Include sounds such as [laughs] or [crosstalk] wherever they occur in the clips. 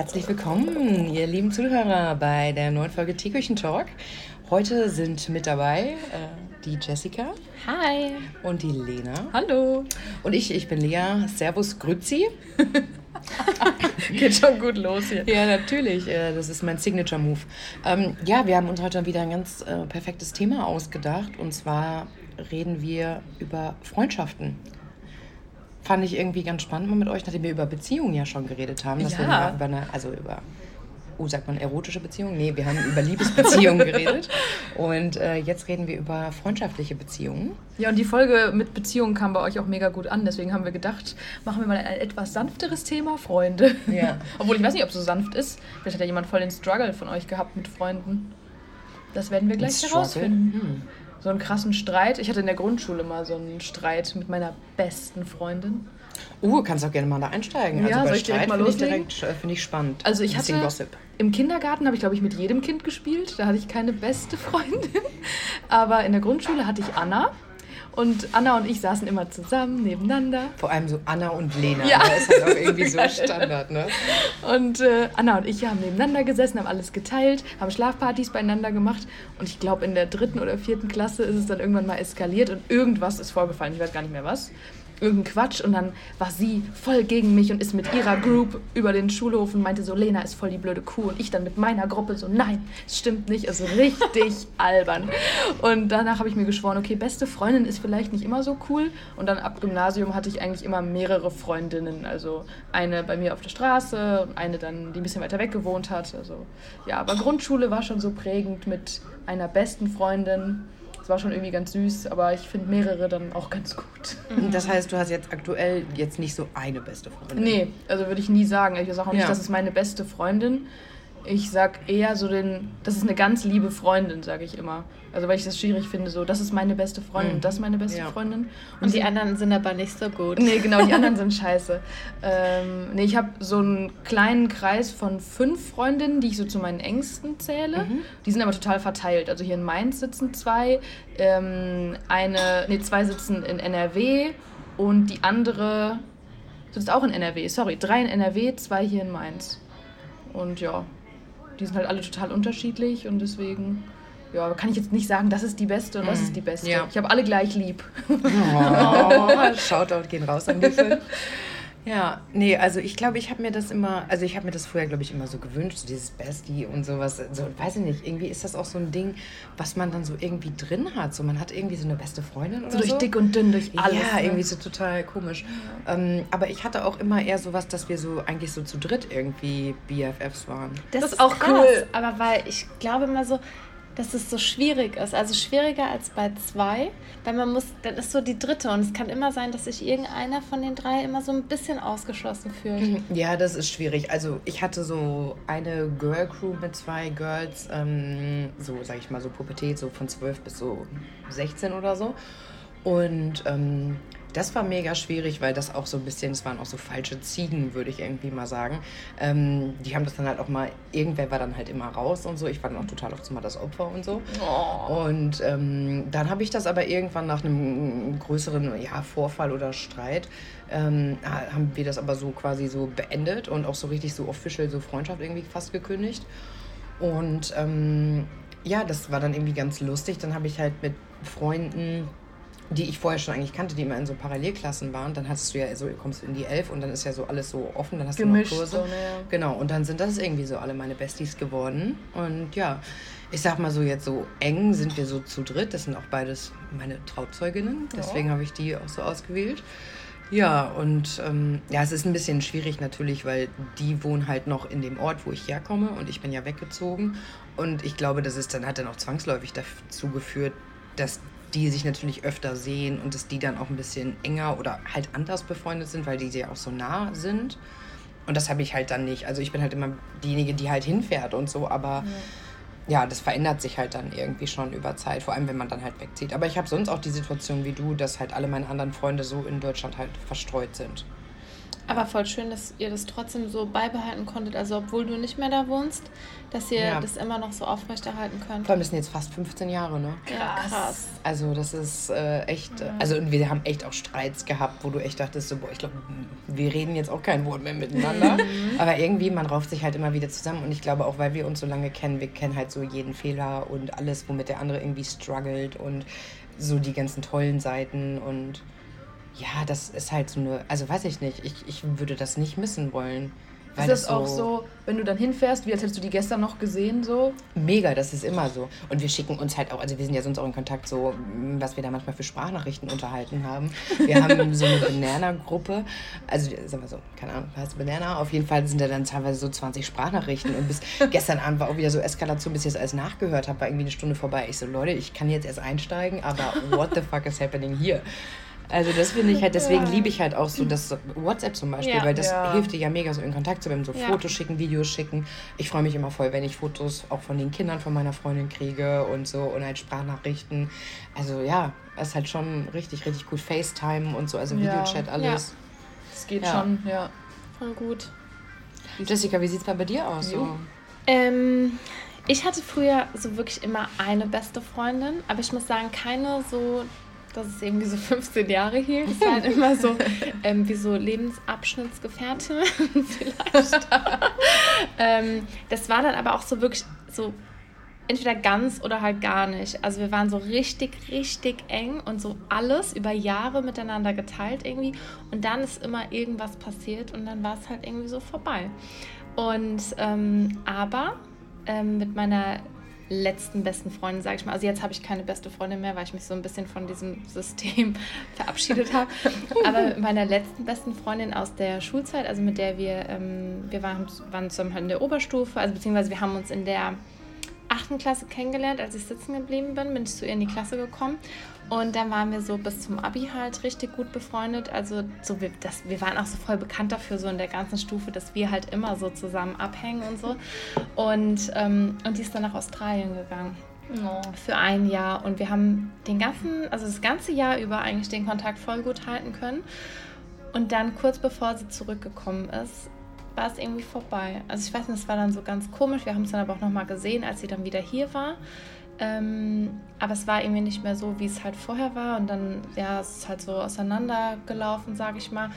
Herzlich willkommen, ihr lieben Zuhörer, bei der neuen Folge Teeküchen Talk. Heute sind mit dabei äh, die Jessica. Hi. Und die Lena. Hallo. Und ich, ich bin Lea. Servus, Grüzi. [laughs] Geht schon gut los hier. Ja, natürlich. Äh, das ist mein Signature-Move. Ähm, ja, wir haben uns heute wieder ein ganz äh, perfektes Thema ausgedacht. Und zwar reden wir über Freundschaften fand ich irgendwie ganz spannend mal mit euch, nachdem wir über Beziehungen ja schon geredet haben. Dass ja. wir über eine, also über, oh, sagt man erotische Beziehungen? Nee, wir haben über Liebesbeziehungen [laughs] geredet. Und äh, jetzt reden wir über freundschaftliche Beziehungen. Ja, und die Folge mit Beziehungen kam bei euch auch mega gut an. Deswegen haben wir gedacht, machen wir mal ein etwas sanfteres Thema, Freunde. Ja. [laughs] Obwohl ich weiß nicht, ob es so sanft ist. Vielleicht hat ja jemand voll den Struggle von euch gehabt mit Freunden. Das werden wir gleich herausfinden. Hm so einen krassen Streit. Ich hatte in der Grundschule mal so einen Streit mit meiner besten Freundin. Uh, kannst auch gerne mal da einsteigen. Ja, also bei Streit finde ich, direkt, find ich spannend. Also ich hatte, Gossip. im Kindergarten habe ich, glaube ich, mit jedem Kind gespielt. Da hatte ich keine beste [laughs] Freundin. Aber in der Grundschule hatte ich Anna. Und Anna und ich saßen immer zusammen nebeneinander. Vor allem so Anna und Lena. Ja. Das ist halt auch irgendwie so [laughs] Standard, ne? Und äh, Anna und ich haben nebeneinander gesessen, haben alles geteilt, haben Schlafpartys beieinander gemacht. Und ich glaube, in der dritten oder vierten Klasse ist es dann irgendwann mal eskaliert und irgendwas ist vorgefallen. Ich weiß gar nicht mehr was irgendein Quatsch und dann war sie voll gegen mich und ist mit ihrer Group über den Schulhof und meinte so, Lena ist voll die blöde Kuh und ich dann mit meiner Gruppe so, nein, es stimmt nicht, also richtig [laughs] albern. Und danach habe ich mir geschworen, okay, beste Freundin ist vielleicht nicht immer so cool. Und dann ab Gymnasium hatte ich eigentlich immer mehrere Freundinnen, also eine bei mir auf der Straße und eine dann, die ein bisschen weiter weg gewohnt hat, also ja, aber Grundschule war schon so prägend mit einer besten Freundin war schon irgendwie ganz süß, aber ich finde mehrere dann auch ganz gut. Das heißt, du hast jetzt aktuell jetzt nicht so eine beste Freundin? Nee, also würde ich nie sagen. Ich sage auch nicht, ja. das ist meine beste Freundin. Ich sag eher so den, das ist eine ganz liebe Freundin, sage ich immer. Also weil ich das schwierig finde, so, das ist meine beste Freundin, mhm. das ist meine beste ja. Freundin. Und, und die anderen sind aber nicht so gut. Nee, genau, die anderen sind [laughs] scheiße. Ähm, nee, ich habe so einen kleinen Kreis von fünf Freundinnen, die ich so zu meinen Engsten zähle. Mhm. Die sind aber total verteilt. Also hier in Mainz sitzen zwei, ähm, eine, nee, zwei sitzen in NRW und die andere sitzt auch in NRW. Sorry, drei in NRW, zwei hier in Mainz. Und ja, die sind halt alle total unterschiedlich und deswegen ja, kann ich jetzt nicht sagen, das ist die beste und das ist die beste. Ja. Ich habe alle gleich lieb. Oh, [laughs] Shoutout gehen raus an die Film. Ja, nee, also ich glaube, ich habe mir das immer, also ich habe mir das früher, glaube ich, immer so gewünscht, so dieses Bestie und sowas. So, weiß ich nicht, irgendwie ist das auch so ein Ding, was man dann so irgendwie drin hat. So, man hat irgendwie so eine beste Freundin oder so. durch dick und dünn, durch alles. Ja, ne? irgendwie so total komisch. Ja. Ähm, aber ich hatte auch immer eher sowas, dass wir so eigentlich so zu dritt irgendwie BFFs waren. Das, das ist auch krass, cool. Aber weil ich glaube immer so, dass es so schwierig ist. Also schwieriger als bei zwei, weil man muss, dann ist so die dritte und es kann immer sein, dass sich irgendeiner von den drei immer so ein bisschen ausgeschlossen fühlt. Mhm. Ja, das ist schwierig. Also ich hatte so eine Girl Crew mit zwei Girls, ähm, so sag ich mal so Pubertät, so von zwölf bis so 16 oder so. Und ähm, das war mega schwierig, weil das auch so ein bisschen, es waren auch so falsche Ziegen, würde ich irgendwie mal sagen. Ähm, die haben das dann halt auch mal, irgendwer war dann halt immer raus und so. Ich war dann auch total oft mal das Opfer und so. Oh. Und ähm, dann habe ich das aber irgendwann nach einem größeren ja, Vorfall oder Streit, ähm, haben wir das aber so quasi so beendet und auch so richtig so official, so Freundschaft irgendwie fast gekündigt. Und ähm, ja, das war dann irgendwie ganz lustig. Dann habe ich halt mit Freunden die ich vorher schon eigentlich kannte, die immer in so Parallelklassen waren. Dann hast du ja so, kommst du in die Elf und dann ist ja so alles so offen, dann hast Gemischt du noch Kurse. So, ja. Genau, und dann sind das irgendwie so alle meine Besties geworden. Und ja, ich sag mal so, jetzt so eng sind wir so zu dritt. Das sind auch beides meine Trauzeuginnen. Deswegen ja. habe ich die auch so ausgewählt. Ja, und ähm, ja, es ist ein bisschen schwierig natürlich, weil die wohnen halt noch in dem Ort, wo ich herkomme und ich bin ja weggezogen. Und ich glaube, das ist dann hat dann auch zwangsläufig dazu geführt, dass die sich natürlich öfter sehen und dass die dann auch ein bisschen enger oder halt anders befreundet sind, weil die ja auch so nah sind. Und das habe ich halt dann nicht. Also ich bin halt immer diejenige, die halt hinfährt und so, aber ja. ja, das verändert sich halt dann irgendwie schon über Zeit, vor allem wenn man dann halt wegzieht. Aber ich habe sonst auch die Situation wie du, dass halt alle meine anderen Freunde so in Deutschland halt verstreut sind. Aber voll schön, dass ihr das trotzdem so beibehalten konntet, also obwohl du nicht mehr da wohnst, dass ihr Ja. das immer noch so aufrechterhalten könnt. Vor allem das sind jetzt fast 15 Jahre, ne? Ja, krass. Also das ist äh, echt, äh, also und wir haben echt auch Streits gehabt, wo du echt dachtest, so, boah, ich glaube, wir reden jetzt auch kein Wort mehr miteinander. [laughs] Aber irgendwie, man rauft sich halt immer wieder zusammen und ich glaube auch, weil wir uns so lange kennen, wir kennen halt so jeden Fehler und alles, womit der andere irgendwie struggelt und so die ganzen tollen Seiten und ja, das ist halt so eine, also weiß ich nicht, ich, ich würde das nicht missen wollen. Ist das auch so, wenn du dann hinfährst, wie als hättest du die gestern noch gesehen, so? Mega, das ist immer so. Und wir schicken uns halt auch, also wir sind ja sonst auch in Kontakt, so m, was wir da manchmal für Sprachnachrichten unterhalten haben. Wir haben [laughs] so eine Banana-Gruppe, also sagen wir so, keine Ahnung, heißt Banana, auf jeden Fall sind da dann teilweise so 20 Sprachnachrichten und bis [laughs] gestern Abend war auch wieder so Eskalation, bis ich das alles nachgehört habe, war irgendwie eine Stunde vorbei. Ich so, Leute, ich kann jetzt erst einsteigen, aber what the fuck is happening here? Also das finde ich halt, deswegen liebe ich halt auch so das WhatsApp zum Beispiel, Ja. weil das Ja. hilft dir ja mega so in Kontakt zu bleiben, so Ja. Fotos schicken, Videos schicken. Ich freue mich immer voll, wenn ich Fotos auch von den Kindern von meiner Freundin kriege und so und halt Sprachnachrichten. Also ja, ist halt schon richtig, richtig gut. FaceTime und so, also Ja. Videochat, alles. Das geht Ja. schon, ja. Voll gut. Jessica, wie sieht's mal bei dir aus? So? Ähm, ich hatte früher so wirklich immer eine beste Freundin, aber ich muss sagen, keine so, dass es irgendwie so 15 Jahre hielt. Es war halt immer so [laughs] ähm, wie so Lebensabschnittsgefährtin [laughs] vielleicht. ähm, das war dann aber auch so wirklich so entweder ganz oder halt gar nicht. Also wir waren so richtig, richtig eng und so alles über Jahre miteinander geteilt irgendwie. Und dann ist immer irgendwas passiert und dann war es halt irgendwie so vorbei. Und ähm, aber ähm, mit meiner letzten besten Freundin, sage ich mal, also jetzt habe ich keine beste Freundin mehr, weil ich mich so ein bisschen von diesem System [laughs] verabschiedet habe. Aber meiner letzten besten Freundin aus der Schulzeit, also mit der wir, ähm, wir waren, waren zusammen halt in der Oberstufe, also beziehungsweise wir haben uns in der achten Klasse kennengelernt, als ich sitzen geblieben bin, bin ich zu ihr in die Klasse gekommen. Und dann waren wir so bis zum Abi halt richtig gut befreundet. Also so wir, das, wir waren auch so voll bekannt dafür, so in der ganzen Stufe, dass wir halt immer so zusammen abhängen und so. Und, ähm, und die ist dann nach Australien gegangen für ein Jahr. Und wir haben den ganzen, also das ganze Jahr über eigentlich den Kontakt voll gut halten können. Und dann kurz bevor sie zurückgekommen ist, war es irgendwie vorbei. Also ich weiß nicht, es war dann so ganz komisch. Wir haben es dann aber auch nochmal gesehen, als sie dann wieder hier war. Ähm, aber es war irgendwie nicht mehr so, wie es halt vorher war. Und dann, ja, es ist halt so auseinandergelaufen, sage ich mal.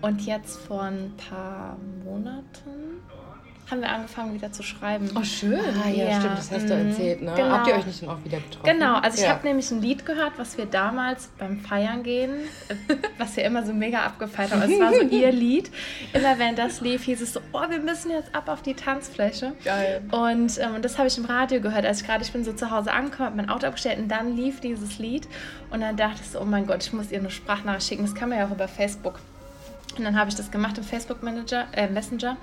Und jetzt vor ein paar Monaten haben wir angefangen wieder zu schreiben. Oh, schön. Ah ja, Ja, stimmt, das hast du mhm. erzählt, ne? Genau. Habt ihr euch nicht dann auch wieder getroffen? Genau, also ich Ja. habe nämlich ein Lied gehört, was wir damals beim Feiern gehen, [laughs] was wir immer so mega abgefeiert haben. Es war so ihr [laughs] Lied. Immer wenn das lief, hieß es so, oh, wir müssen jetzt ab auf die Tanzfläche. Geil. Und ähm, das habe ich im Radio gehört, als ich gerade, ich bin so zu Hause angekommen, habe mein Auto abgestellt und dann lief dieses Lied. Und dann dachte ich so, oh mein Gott, ich muss ihr eine Sprachnachricht schicken. Das kann man ja auch über Facebook. Und dann habe ich das gemacht im Facebook Manager, äh, Messenger.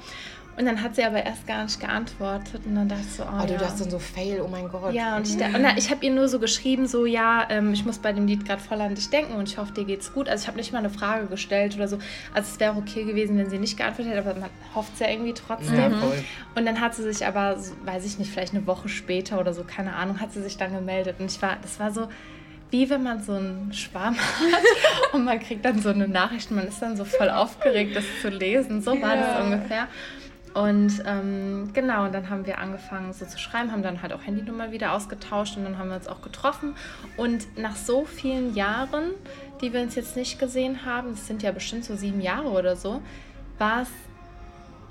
Und dann hat sie aber erst gar nicht geantwortet. Und dann dachte ich so, oh, Oh, du ja. dachtest dann so, fail, oh mein Gott. Ja, und ich, da- und na, ich habe ihr nur so geschrieben, so, ja, ähm, ich muss bei dem Lied gerade voll an dich denken und ich hoffe, dir geht's gut. Also ich habe nicht mal eine Frage gestellt oder so. Also es wäre okay gewesen, wenn sie nicht geantwortet hätte, aber man hofft es ja irgendwie trotzdem. Ja. Und dann hat sie sich aber, so, weiß ich nicht, vielleicht eine Woche später oder so, keine Ahnung, hat sie sich dann gemeldet. Und ich war, das war so, wie wenn man so einen Schwarm [laughs] hat und man kriegt dann so eine Nachricht und man ist dann so voll aufgeregt, das zu lesen. So war Ja. das ungefähr. Und ähm, genau, und dann haben wir angefangen so zu schreiben, haben dann halt auch Handynummer wieder ausgetauscht und dann haben wir uns auch getroffen. Und nach so vielen Jahren, die wir uns jetzt nicht gesehen haben, das sind ja bestimmt so sieben Jahre oder so, war es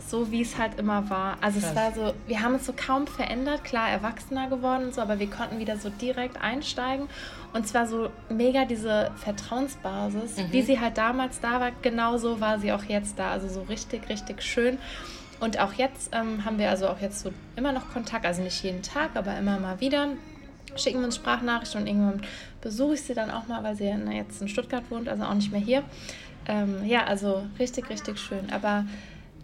so, wie es halt immer war. Also es Krass. war so, wir haben uns so kaum verändert, klar erwachsener geworden und so, aber wir konnten wieder so direkt einsteigen. Und zwar so mega diese Vertrauensbasis, Mhm. wie sie halt damals da war, genauso war sie auch jetzt da. Also so richtig, richtig schön. Und auch jetzt ähm, haben wir also auch jetzt so immer noch Kontakt, also nicht jeden Tag, aber immer mal wieder. Schicken wir uns Sprachnachrichten und irgendwann besuche ich sie dann auch mal, weil sie ja jetzt in Stuttgart wohnt, also auch nicht mehr hier. Ähm, ja, also richtig, richtig schön. Aber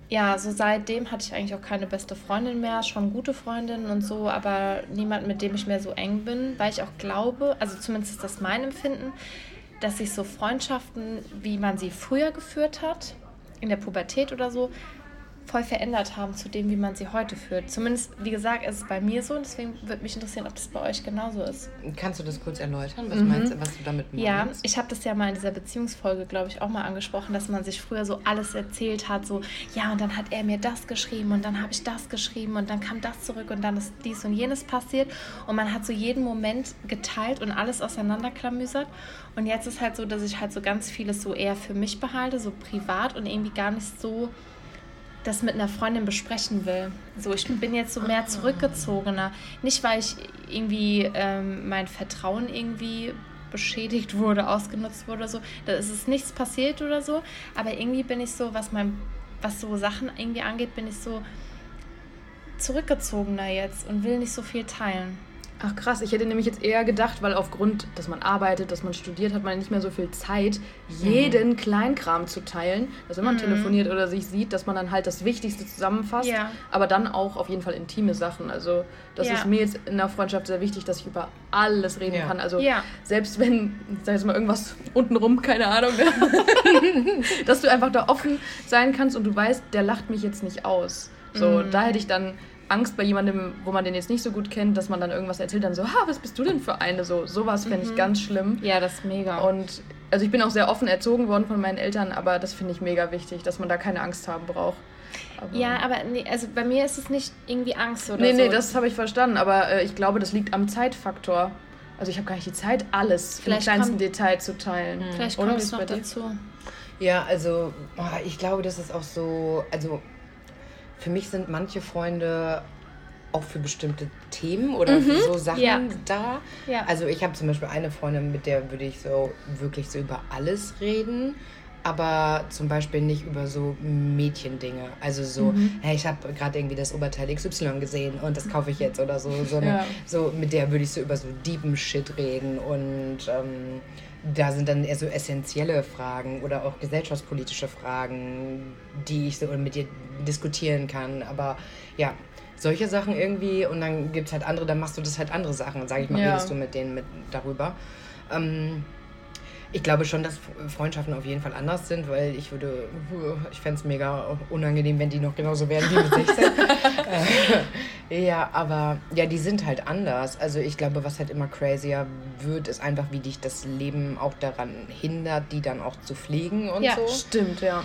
ja, so seitdem hatte ich eigentlich auch keine beste Freundin mehr, schon gute Freundinnen und so, aber niemand, mit dem ich mehr so eng bin, weil ich auch glaube, also zumindest ist das mein Empfinden, dass sich so Freundschaften, wie man sie früher geführt hat, in der Pubertät oder so, voll verändert haben zu dem, wie man sie heute führt. Zumindest, wie gesagt, ist es bei mir so und deswegen würde mich interessieren, ob das bei euch genauso ist. Kannst du das kurz erläutern? Was mhm. meinst du, was du damit meinst? Ja, ich habe das ja mal in dieser Beziehungsfolge, glaube ich, auch mal angesprochen, dass man sich früher so alles erzählt hat, so, ja, und dann hat er mir das geschrieben und dann habe ich das geschrieben und dann kam das zurück und dann ist dies und jenes passiert und man hat so jeden Moment geteilt und alles auseinanderklamüsert und jetzt ist halt so, dass ich halt so ganz vieles so eher für mich behalte, so privat und irgendwie gar nicht so das mit einer Freundin besprechen will. So, ich bin jetzt so mehr zurückgezogener. Nicht, weil ich irgendwie ähm, mein Vertrauen irgendwie beschädigt wurde, ausgenutzt wurde oder so. Da ist es nichts passiert oder so. Aber irgendwie bin ich so, was mein, was so Sachen irgendwie angeht, bin ich so zurückgezogener jetzt und will nicht so viel teilen. Ach krass, ich hätte nämlich jetzt eher gedacht, weil aufgrund, dass man arbeitet, dass man studiert, hat man nicht mehr so viel Zeit, jeden mhm. Kleinkram zu teilen. Dass wenn man mhm. telefoniert oder sich sieht, dass man dann halt das Wichtigste zusammenfasst, ja. aber dann auch auf jeden Fall intime Sachen. Also das ja. ist mir jetzt in der Freundschaft sehr wichtig, dass ich über alles reden ja. kann. Also selbst wenn, ich sag jetzt mal irgendwas untenrum, keine Ahnung, ne? [laughs] dass du einfach da offen sein kannst und du weißt, der lacht mich jetzt nicht aus. So, mhm. da hätte ich dann Angst bei jemandem, wo man den jetzt nicht so gut kennt, dass man dann irgendwas erzählt, dann so, ha, was bist du denn für eine? So, sowas fände ich mhm. ganz schlimm. Ja, das ist mega. Und also ich bin auch sehr offen erzogen worden von meinen Eltern, aber das finde ich mega wichtig, dass man da keine Angst haben braucht. Aber ja, aber nee, also bei mir ist es nicht irgendwie Angst oder nee, so. Nee, nee, das habe ich verstanden, aber äh, ich glaube, das liegt am Zeitfaktor. Also ich habe gar nicht die Zeit, alles Vielleicht im kleinsten kommt, Detail zu teilen. Vielleicht kommt es noch dazu. Ja, also ich glaube, das ist auch so, also für mich sind manche Freunde auch für bestimmte Themen oder mhm. so Sachen ja. da. Ja. Also ich habe zum Beispiel eine Freundin, mit der würde ich so wirklich so über alles reden, aber zum Beispiel nicht über so Mädchendinge. Also so, mhm. hey, ich habe gerade irgendwie das Oberteil XY gesehen und das kaufe ich jetzt oder so, sondern ja. so mit der würde ich so über so deepen Shit reden und ähm, da sind dann eher so essentielle Fragen oder auch gesellschaftspolitische Fragen, die ich so mit dir diskutieren kann. Aber ja, solche Sachen irgendwie und dann gibt es halt andere, dann machst du das halt andere Sachen, sage ich mal, ja. redest du mit denen mit darüber. Ähm, ich glaube schon, dass Freundschaften auf jeden Fall anders sind, weil ich würde, ich fände es mega unangenehm, wenn die noch genauso wären wie mit 16. [laughs] äh, ja, aber ja, die sind halt anders. Also ich glaube, was halt immer crazier wird, ist einfach, wie dich das Leben auch daran hindert, die dann auch zu pflegen und ja, so. Stimmt, ja.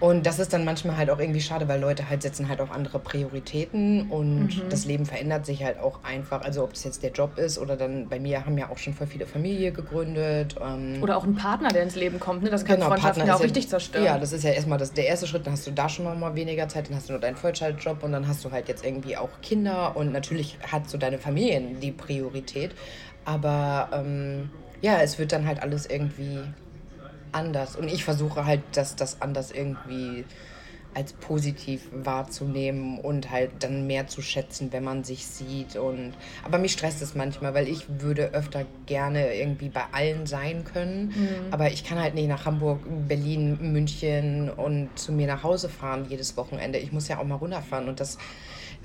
Und das ist dann manchmal halt auch irgendwie schade, weil Leute halt setzen halt auch andere Prioritäten und mhm. das Leben verändert sich halt auch einfach. Also ob das jetzt der Job ist oder dann bei mir haben ja auch schon voll viele Familie gegründet. Ähm oder auch ein Partner, der ins Leben kommt. Ne? Das kann genau, Freundschaften ja auch richtig zerstören. Ja, das ist ja erstmal das, der erste Schritt. Dann hast du da schon noch mal weniger Zeit, dann hast du nur deinen Vollzeitjob und dann hast du halt jetzt irgendwie auch Kinder und natürlich hat so deine Familie die Priorität. Aber ähm, ja, es wird dann halt alles irgendwie anders. Und ich versuche halt, dass das anders irgendwie als positiv wahrzunehmen und halt dann mehr zu schätzen, wenn man sich sieht. Und aber mich stresst es manchmal, weil ich würde öfter gerne irgendwie bei allen sein können. Mhm. Aber ich kann halt nicht nach Hamburg, Berlin, München und zu mir nach Hause fahren jedes Wochenende. Ich muss ja auch mal runterfahren und das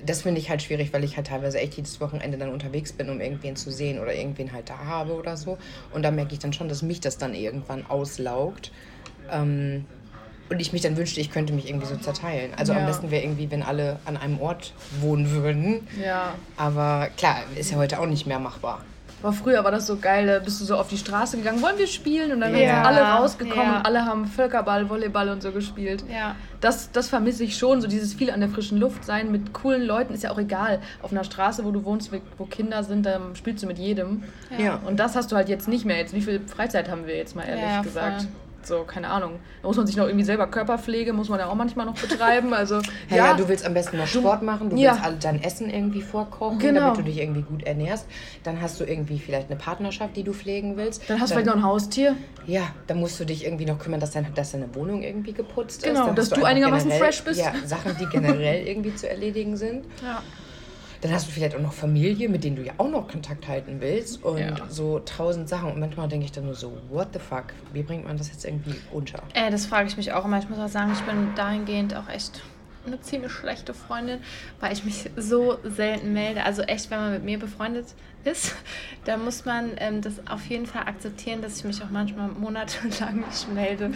das finde ich halt schwierig, weil ich halt teilweise echt jedes Wochenende dann unterwegs bin, um irgendwen zu sehen oder irgendwen halt da habe oder so. Und da merke ich dann schon, dass mich das dann irgendwann auslaugt. Ähm, und ich mich dann wünschte, ich könnte mich irgendwie so zerteilen. Also ja. am besten wäre irgendwie, wenn alle an einem Ort wohnen würden. Ja. Aber klar, ist ja heute auch nicht mehr machbar. Aber früher war das so geil, da bist du so auf die Straße gegangen, wollen wir spielen? Und dann ja. sind alle rausgekommen ja. und alle haben Völkerball, Volleyball und so gespielt. Ja. Das, das vermisse ich schon, so dieses viel an der frischen Luft sein mit coolen Leuten, ist ja auch egal. Auf einer Straße, wo du wohnst, wo Kinder sind, da spielst du mit jedem. Ja. Und das hast du halt jetzt nicht mehr. Jetzt, wie viel Freizeit haben wir jetzt mal ehrlich gesagt? Voll. So, keine Ahnung. Da muss man sich noch irgendwie selber Körperpflege, muss man ja auch manchmal noch betreiben. Also, [laughs] ja, ja, du willst am besten noch Sport machen, du ja. willst dein Essen irgendwie vorkochen, genau. damit du dich irgendwie gut ernährst. Dann hast du irgendwie vielleicht eine Partnerschaft, die du pflegen willst. Dann hast du vielleicht noch ein Haustier. Ja, dann musst du dich irgendwie noch kümmern, dass, dein, dass deine Wohnung irgendwie geputzt genau, ist. Genau, dass du, du einigermaßen fresh bist. Ja, Sachen, die generell [laughs] irgendwie zu erledigen sind. Ja. Dann hast du vielleicht auch noch Familie, mit denen du ja auch noch Kontakt halten willst und ja. so tausend Sachen. Und manchmal denke ich dann nur so, what the fuck? Wie bringt man das jetzt irgendwie unter? Äh, das frage ich mich auch immer. Ich muss auch sagen, ich bin dahingehend auch echt eine ziemlich schlechte Freundin, weil ich mich so selten melde. Also echt, wenn man mit mir befreundet ist, [laughs] da muss man ähm, das auf jeden Fall akzeptieren, dass ich mich auch manchmal monatelang nicht melde.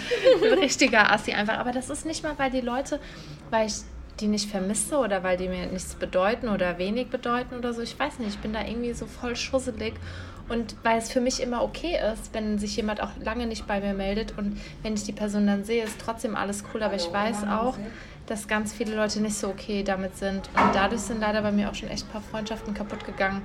Ein richtiger Assi einfach. Aber das ist nicht mal, weil die Leute, weil ich die nicht vermisse oder weil die mir nichts bedeuten oder wenig bedeuten oder so. Ich weiß nicht, ich bin da irgendwie so voll schusselig. Und weil es für mich immer okay ist, wenn sich jemand auch lange nicht bei mir meldet und wenn ich die Person dann sehe, ist trotzdem alles cool. Aber ich weiß auch, dass ganz viele Leute nicht so okay damit sind. Und dadurch sind leider bei mir auch schon echt ein paar Freundschaften kaputt gegangen.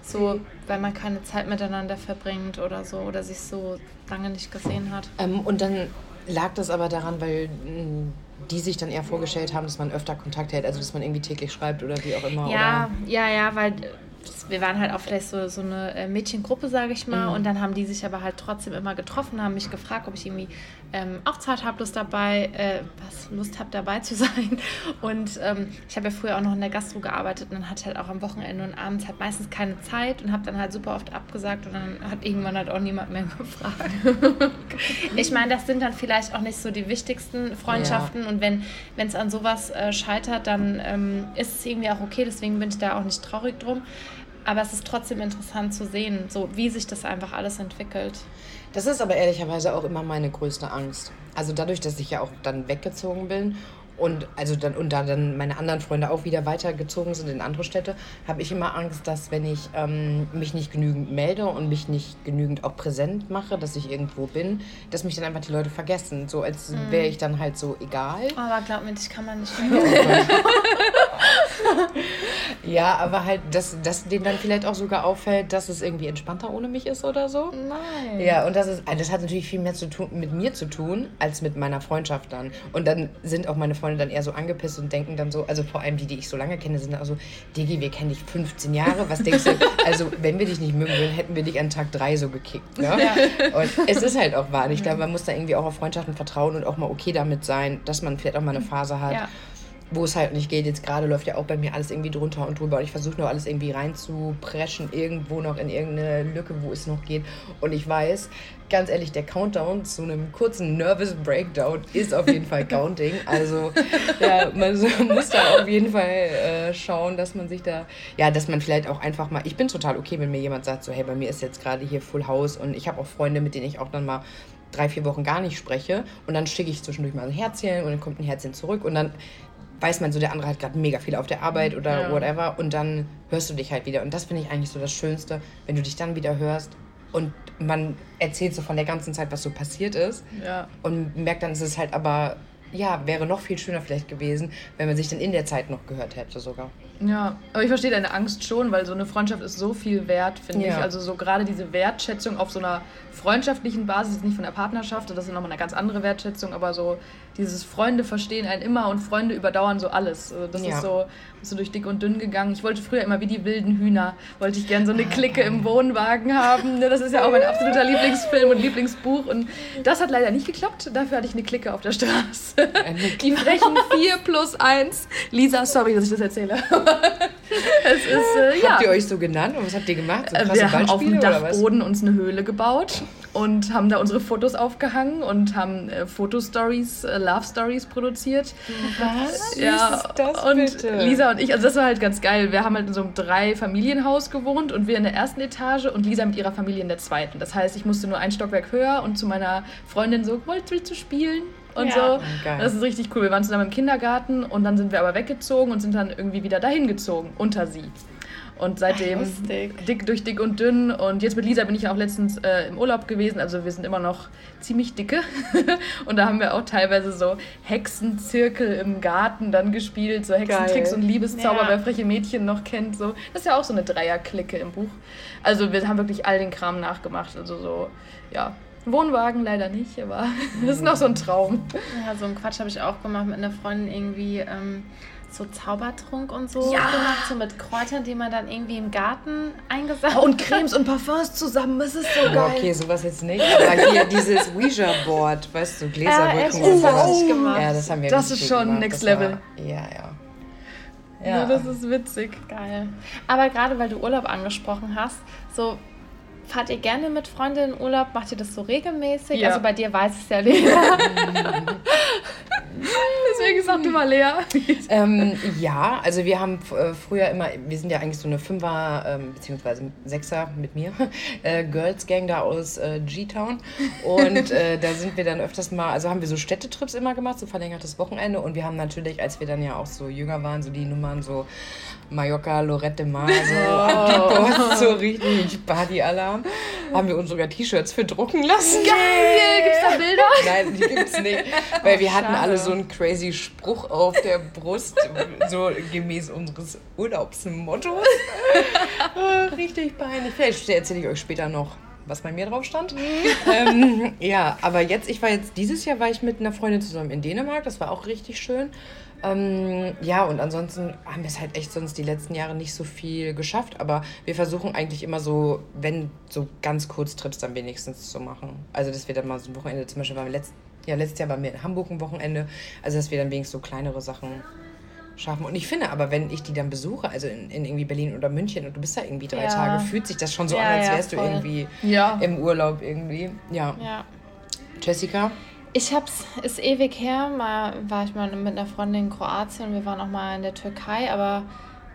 So, weil man keine Zeit miteinander verbringt oder so oder sich so lange nicht gesehen hat. Ähm, und dann lag das aber daran, weil mh, die sich dann eher vorgestellt haben, dass man öfter Kontakt hält, also dass man irgendwie täglich schreibt oder wie auch immer. Ja, oder? ja, ja, weil wir waren halt auch vielleicht so, so eine äh, Mädchengruppe, sage ich mal. Mhm. Und dann haben die sich aber halt trotzdem immer getroffen, haben mich gefragt, ob ich irgendwie ähm, auch Zeit habe, Lust dabei, äh, was Lust habe, dabei zu [laughs] sein. Und ähm, ich habe ja früher auch noch in der Gastro gearbeitet und dann hatte halt auch am Wochenende und abends halt meistens keine Zeit und habe dann halt super oft abgesagt und dann hat irgendwann halt auch niemand mehr [laughs] gefragt. ich meine, das sind dann vielleicht auch nicht so die wichtigsten Freundschaften ja. und wenn es an sowas äh, scheitert, dann ähm, ist es irgendwie auch okay, deswegen bin ich da auch nicht traurig drum. Aber es ist trotzdem interessant zu sehen, so wie sich das einfach alles entwickelt. Das ist aber ehrlicherweise auch immer meine größte Angst. Also dadurch, dass ich ja auch dann weggezogen bin und also dann und da dann meine anderen Freunde auch wieder weitergezogen sind in andere Städte, habe ich immer Angst, dass wenn ich ähm, mich nicht genügend melde und mich nicht genügend auch präsent mache, dass ich irgendwo bin, dass mich dann einfach die Leute vergessen, so als mhm. wäre ich dann halt so egal. Aber glaub mir, dich kann man nicht [laughs] vergessen. [laughs] ja, aber halt, dass, dass denen dann vielleicht auch sogar auffällt, dass es irgendwie entspannter ohne mich ist oder so. Nein. Ja, und das ist, das hat natürlich viel mehr zu tun mit mir zu tun, als mit meiner Freundschaft dann. Und dann sind auch meine Freunde Freunde dann eher so angepisst und denken dann so, also vor allem die, die ich so lange kenne, sind dann so, Digi, wir kennen dich 15 Jahre, was denkst du? [laughs] Also, wenn wir dich nicht mögen würden, hätten wir dich an Tag 3 so gekickt. Ne? Ja. Und es ist halt auch wahr. Ich glaube, man muss da irgendwie auch auf Freundschaften vertrauen und auch mal okay damit sein, dass man vielleicht auch mal eine Phase hat. Ja wo es halt nicht geht. Jetzt gerade läuft ja auch bei mir alles irgendwie drunter und drüber und ich versuche nur alles irgendwie reinzupreschen, irgendwo noch in irgendeine Lücke, wo es noch geht. Und ich weiß, ganz ehrlich, der Countdown zu einem kurzen Nervous Breakdown ist auf jeden Fall [laughs] Counting. Also ja, man muss da auf jeden Fall äh, schauen, dass man sich da, ja, dass man vielleicht auch einfach mal, ich bin total okay, wenn mir jemand sagt, so, hey, bei mir ist jetzt gerade hier Full House und ich habe auch Freunde, mit denen ich auch dann mal drei, vier Wochen gar nicht spreche und dann schicke ich zwischendurch mal ein Herzchen und dann kommt ein Herzchen zurück und dann weiß man so, der andere hat gerade mega viel auf der Arbeit oder ja. whatever und dann hörst du dich halt wieder. Und das finde ich eigentlich so das Schönste, wenn du dich dann wieder hörst und man erzählt so von der ganzen Zeit, was so passiert ist ja. und merkt dann, ist es halt aber, ja, wäre noch viel schöner vielleicht gewesen, wenn man sich dann in der Zeit noch gehört hätte sogar. Ja, aber ich verstehe deine Angst schon, weil so eine Freundschaft ist so viel wert, finde ja. ich. Also so gerade diese Wertschätzung auf so einer freundschaftlichen Basis, nicht von der Partnerschaft, das ist nochmal eine ganz andere Wertschätzung, aber so dieses Freunde verstehen einen immer und Freunde überdauern so alles. Also das ja. ist so, so durch dick und dünn gegangen. Ich wollte früher immer wie die wilden Hühner, wollte ich gerne so eine Clique im Wohnwagen haben. Ne, das ist ja auch mein absoluter Lieblingsfilm und Lieblingsbuch und das hat leider nicht geklappt. Dafür hatte ich eine Clique auf der Straße. Die frechen 4 plus 1. Lisa, sorry, dass ich das erzähle. [laughs] es ist, äh, ja. Habt ihr euch so genannt und was habt ihr gemacht? So äh, wir haben auf dem Dachboden uns eine Höhle gebaut und haben da unsere Fotos aufgehangen und haben äh, Fotostories, äh, Love Stories produziert. Was? Ja, ist das und bitte? Lisa und ich, also das war halt ganz geil. Wir haben halt in so einem Drei-Familienhaus gewohnt und wir in der ersten Etage und Lisa mit ihrer Familie in der zweiten. Das heißt, ich musste nur ein Stockwerk höher und zu meiner Freundin so, willst du spielen? Und ja. so. Oh, geil. Das ist richtig cool. Wir waren zusammen im Kindergarten und dann sind wir aber weggezogen und sind dann irgendwie wieder dahin gezogen, unter sie. Und seitdem Lustig. dick durch dick und dünn. Und jetzt mit Lisa bin ich auch letztens äh, im Urlaub gewesen. Also wir sind immer noch ziemlich dicke. [laughs] und da haben wir auch teilweise so Hexenzirkel im Garten dann gespielt. So Hexentricks Geil. und Liebeszauber, ja. wer freche Mädchen noch kennt. So. Das ist ja auch so eine Dreierklicke im Buch. Also wir haben wirklich all den Kram nachgemacht. Also so, ja, Wohnwagen leider nicht, aber [laughs] das ist noch so ein Traum. Ja, so ein Quatsch habe ich auch gemacht mit einer Freundin irgendwie. Ähm, so Zaubertrunk und so ja. gemacht, so mit Kräutern, die man dann irgendwie im Garten eingesammelt hat. Und Cremes und Parfums zusammen, das ist so oh, geil. Okay, sowas jetzt nicht, aber hier dieses Ouija-Board, weißt du, Gläserbrücken ja, und sowas. gemacht. Ja, das haben wir Das ist schon gemacht. Next das Level. War, ja, ja. Ja. ja, das ist witzig. Geil. Aber gerade weil du Urlaub angesprochen hast, so Fahrt ihr gerne mit Freundinnen in Urlaub? Macht ihr das so regelmäßig? Ja. Also bei dir weiß es ja nicht. [laughs] Deswegen sag du mal, Lea. ähm, ja, also wir haben äh, früher immer, wir sind ja eigentlich so eine Fünfer, ähm, beziehungsweise Sechser mit mir, [laughs] äh, Girls Gang da aus äh, G-Town. Und äh, da sind wir dann öfters mal, also haben wir so Städtetrips immer gemacht, so verlängertes Wochenende. Und wir haben natürlich, als wir dann ja auch so jünger waren, so die Nummern so Mallorca, Lorette Mar, so, oh. so richtig Partyalarm. Haben wir uns sogar T-Shirts für drucken lassen. Geil! Gibt's da Bilder? Nein, die gibt's nicht. Weil wir hatten alle so einen crazy Spruch auf der Brust, so gemäß unseres Urlaubsmottos. Oh, richtig peinlich. Vielleicht erzähle ich euch später noch was bei mir drauf stand. ähm, ja, aber jetzt, ich war jetzt, dieses Jahr war ich mit einer Freundin zusammen in Dänemark, das war auch richtig schön. Ähm, ja, und ansonsten haben wir es halt echt sonst die letzten Jahre nicht so viel geschafft, aber wir versuchen eigentlich immer so, wenn so ganz Kurztrips dann wenigstens zu machen. Also, dass wir dann mal so ein Wochenende, zum Beispiel beim letzten, ja, letztes Jahr waren wir in Hamburg ein Wochenende, also dass wir dann wenigstens so kleinere Sachen schaffen. Und ich finde aber, wenn ich die dann besuche, also in, in irgendwie Berlin oder München und du bist da irgendwie drei ja. Tage, fühlt sich das schon so ja, an, als wärst ja, du irgendwie im Urlaub irgendwie. Ja. Jessica? Ich hab's, ist ewig her, mal war ich mal mit einer Freundin in Kroatien wir waren auch mal in der Türkei, aber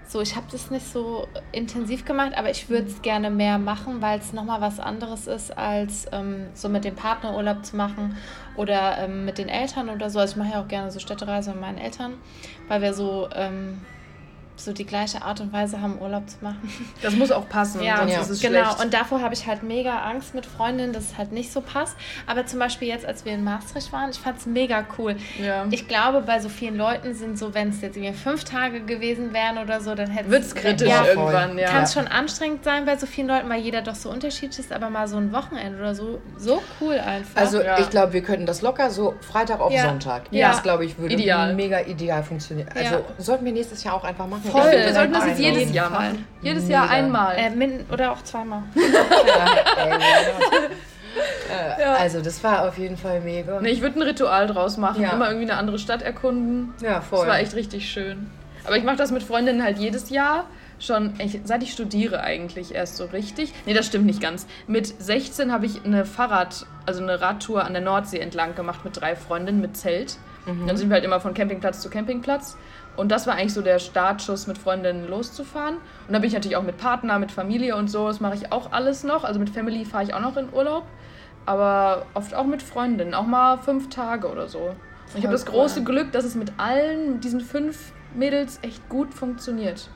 so, ich habe das nicht so intensiv gemacht, aber ich würde es gerne mehr machen, weil es nochmal was anderes ist, als ähm, so mit dem Partner Urlaub zu machen oder ähm, mit den Eltern oder so. Also ich mache ja auch gerne so Städtereise mit meinen Eltern, weil wir so ähm, so die gleiche Art und Weise haben, Urlaub zu machen. [laughs] Das muss auch passen, ja, sonst ja. ist es genau. Schlecht. Und davor habe ich halt mega Angst mit Freundinnen, dass es halt nicht so passt. Aber zum Beispiel jetzt, als wir in Maastricht waren, ich fand es mega cool. Ja. Ich glaube, bei so vielen Leuten sind so, wenn es jetzt irgendwie fünf Tage gewesen wären oder so, dann hätte es... Wird es kritisch ja, irgendwann, ja. Kann es schon anstrengend sein bei so vielen Leuten, weil jeder doch so unterschiedlich ist, aber mal so ein Wochenende oder so, so cool einfach. Also ja. ich glaube, wir könnten das locker so Freitag auf Sonntag. Ja. Das, glaube ich, würde ideal. mega ideal funktionieren. Also sollten wir nächstes Jahr auch einfach machen. Voll. wir sollten das jetzt jedes Jahr machen. Jedes Mega. Jahr einmal. Äh, min oder auch zweimal. [laughs] ja, äh, ja. Also das war auf jeden Fall mega. Nee, ich würde ein Ritual draus machen. Ja. Immer irgendwie eine andere Stadt erkunden. Ja, voll. Das war echt richtig schön. Aber ich mache das mit Freundinnen halt jedes Jahr. Schon ich, seit ich studiere eigentlich erst so richtig. Nee, das stimmt nicht ganz. Mit 16 habe ich eine Fahrrad, also eine Radtour an der Nordsee entlang gemacht mit drei Freundinnen mit Zelt. Mhm. Dann sind wir halt immer von Campingplatz zu Campingplatz. Und das war eigentlich so der Startschuss, mit Freundinnen loszufahren. Und da bin ich natürlich auch mit Partner, mit Familie und so. Das mache ich auch alles noch. Also mit Family fahre ich auch noch in Urlaub. Aber oft auch mit Freundinnen. Auch mal fünf Tage oder so. Und ich habe das große Glück, dass es mit allen, mit diesen fünf Mädels echt gut funktioniert.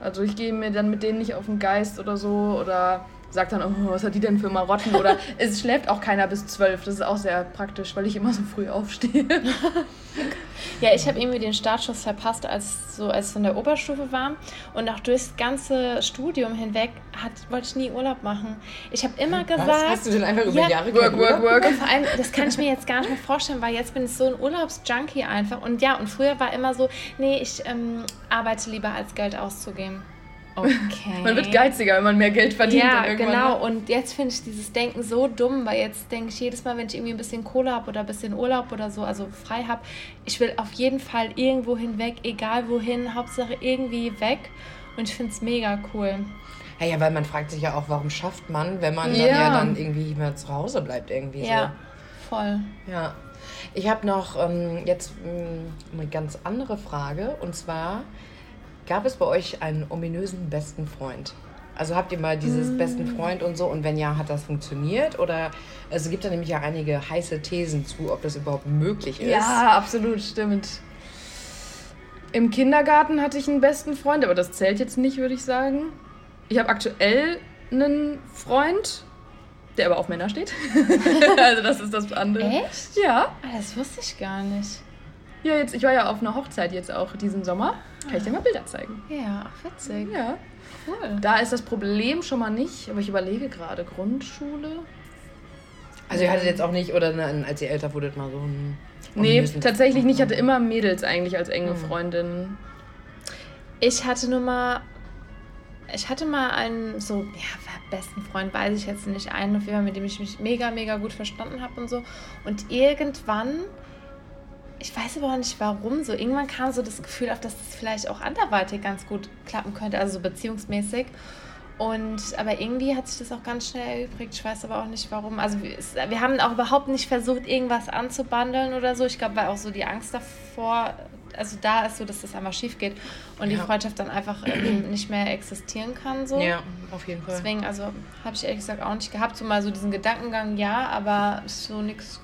Also ich gehe mir dann mit denen nicht auf den Geist oder so oder sagt dann, oh, was hat die denn für Marotten? Oder [laughs] es schläft auch keiner bis zwölf. Das ist auch sehr praktisch, weil ich immer so früh aufstehe. [laughs] ja, ich habe irgendwie den Startschuss verpasst, als so als es in der Oberstufe war. Und auch durchs ganze Studium hinweg hat, wollte ich nie Urlaub machen. Ich habe immer gesagt. Was? Hast du denn einfach über ja, Jahre work, work, work. Und vor allem, das kann ich mir jetzt gar nicht mehr vorstellen, weil jetzt bin ich so ein Urlaubsjunkie einfach. Und ja, und früher war immer so, nee, ich ähm, arbeite lieber als Geld auszugeben. Okay. man wird geiziger, wenn man mehr Geld verdient. Ja, genau. Ne? Und jetzt finde ich dieses Denken so dumm, weil jetzt denke ich jedes Mal, wenn ich irgendwie ein bisschen Kohle habe oder ein bisschen Urlaub oder so, also frei habe, ich will auf jeden Fall irgendwo hinweg, egal wohin, Hauptsache irgendwie weg. Und ich finde es mega cool. Ja, ja, weil man fragt sich ja auch, warum schafft man, wenn man ja. dann ja dann irgendwie mehr zu Hause bleibt irgendwie ja, so. voll. Ja. Ich habe noch ähm, jetzt ähm, eine ganz andere Frage und zwar Gab es bei euch einen ominösen besten Freund? Also habt ihr mal dieses mm. besten Freund und so und wenn ja, hat das funktioniert? Oder also gibt da nämlich ja einige heiße Thesen zu, ob das überhaupt möglich ist. Ja, absolut, stimmt. Im Kindergarten hatte ich einen besten Freund, aber das zählt jetzt nicht, würde ich sagen. Ich habe aktuell einen Freund, der aber auf Männer steht. [laughs] also das ist das andere. Echt? Ja. Ah, das wusste ich gar nicht. Ja, jetzt, ich war ja auf einer Hochzeit jetzt auch diesen Sommer. Kann ich dir mal Bilder zeigen? Ja, ach, witzig. Ja. Cool. Da ist das Problem schon mal nicht, aber ich überlege gerade, Grundschule. Also ihr hattet jetzt auch nicht, oder als ihr älter wurdet, mal so ein... Nee, tatsächlich nicht. Ich hatte immer Mädels eigentlich als enge mhm. Freundinnen. Ich hatte nur mal... Ich hatte mal einen so, ja, besten Freund, weiß ich jetzt nicht, einen, mit dem ich mich mega, mega gut verstanden habe und so. Und irgendwann ich weiß aber auch nicht warum, so irgendwann kam so das Gefühl auf, dass das vielleicht auch anderweitig ganz gut klappen könnte, also so beziehungsmäßig. Und aber irgendwie hat sich das auch ganz schnell erübrigt. Ich weiß aber auch nicht warum. Also wir, wir haben auch überhaupt nicht versucht, irgendwas anzubandeln oder so. Ich glaube, weil auch so die Angst davor, also da ist so, dass das einfach schief geht und die Ja. Freundschaft dann einfach ähm, [clears throat] nicht mehr existieren kann. So. Ja, auf jeden Fall. Deswegen, also habe ich ehrlich gesagt auch nicht gehabt. So mal so diesen Gedankengang, ja, aber so nichts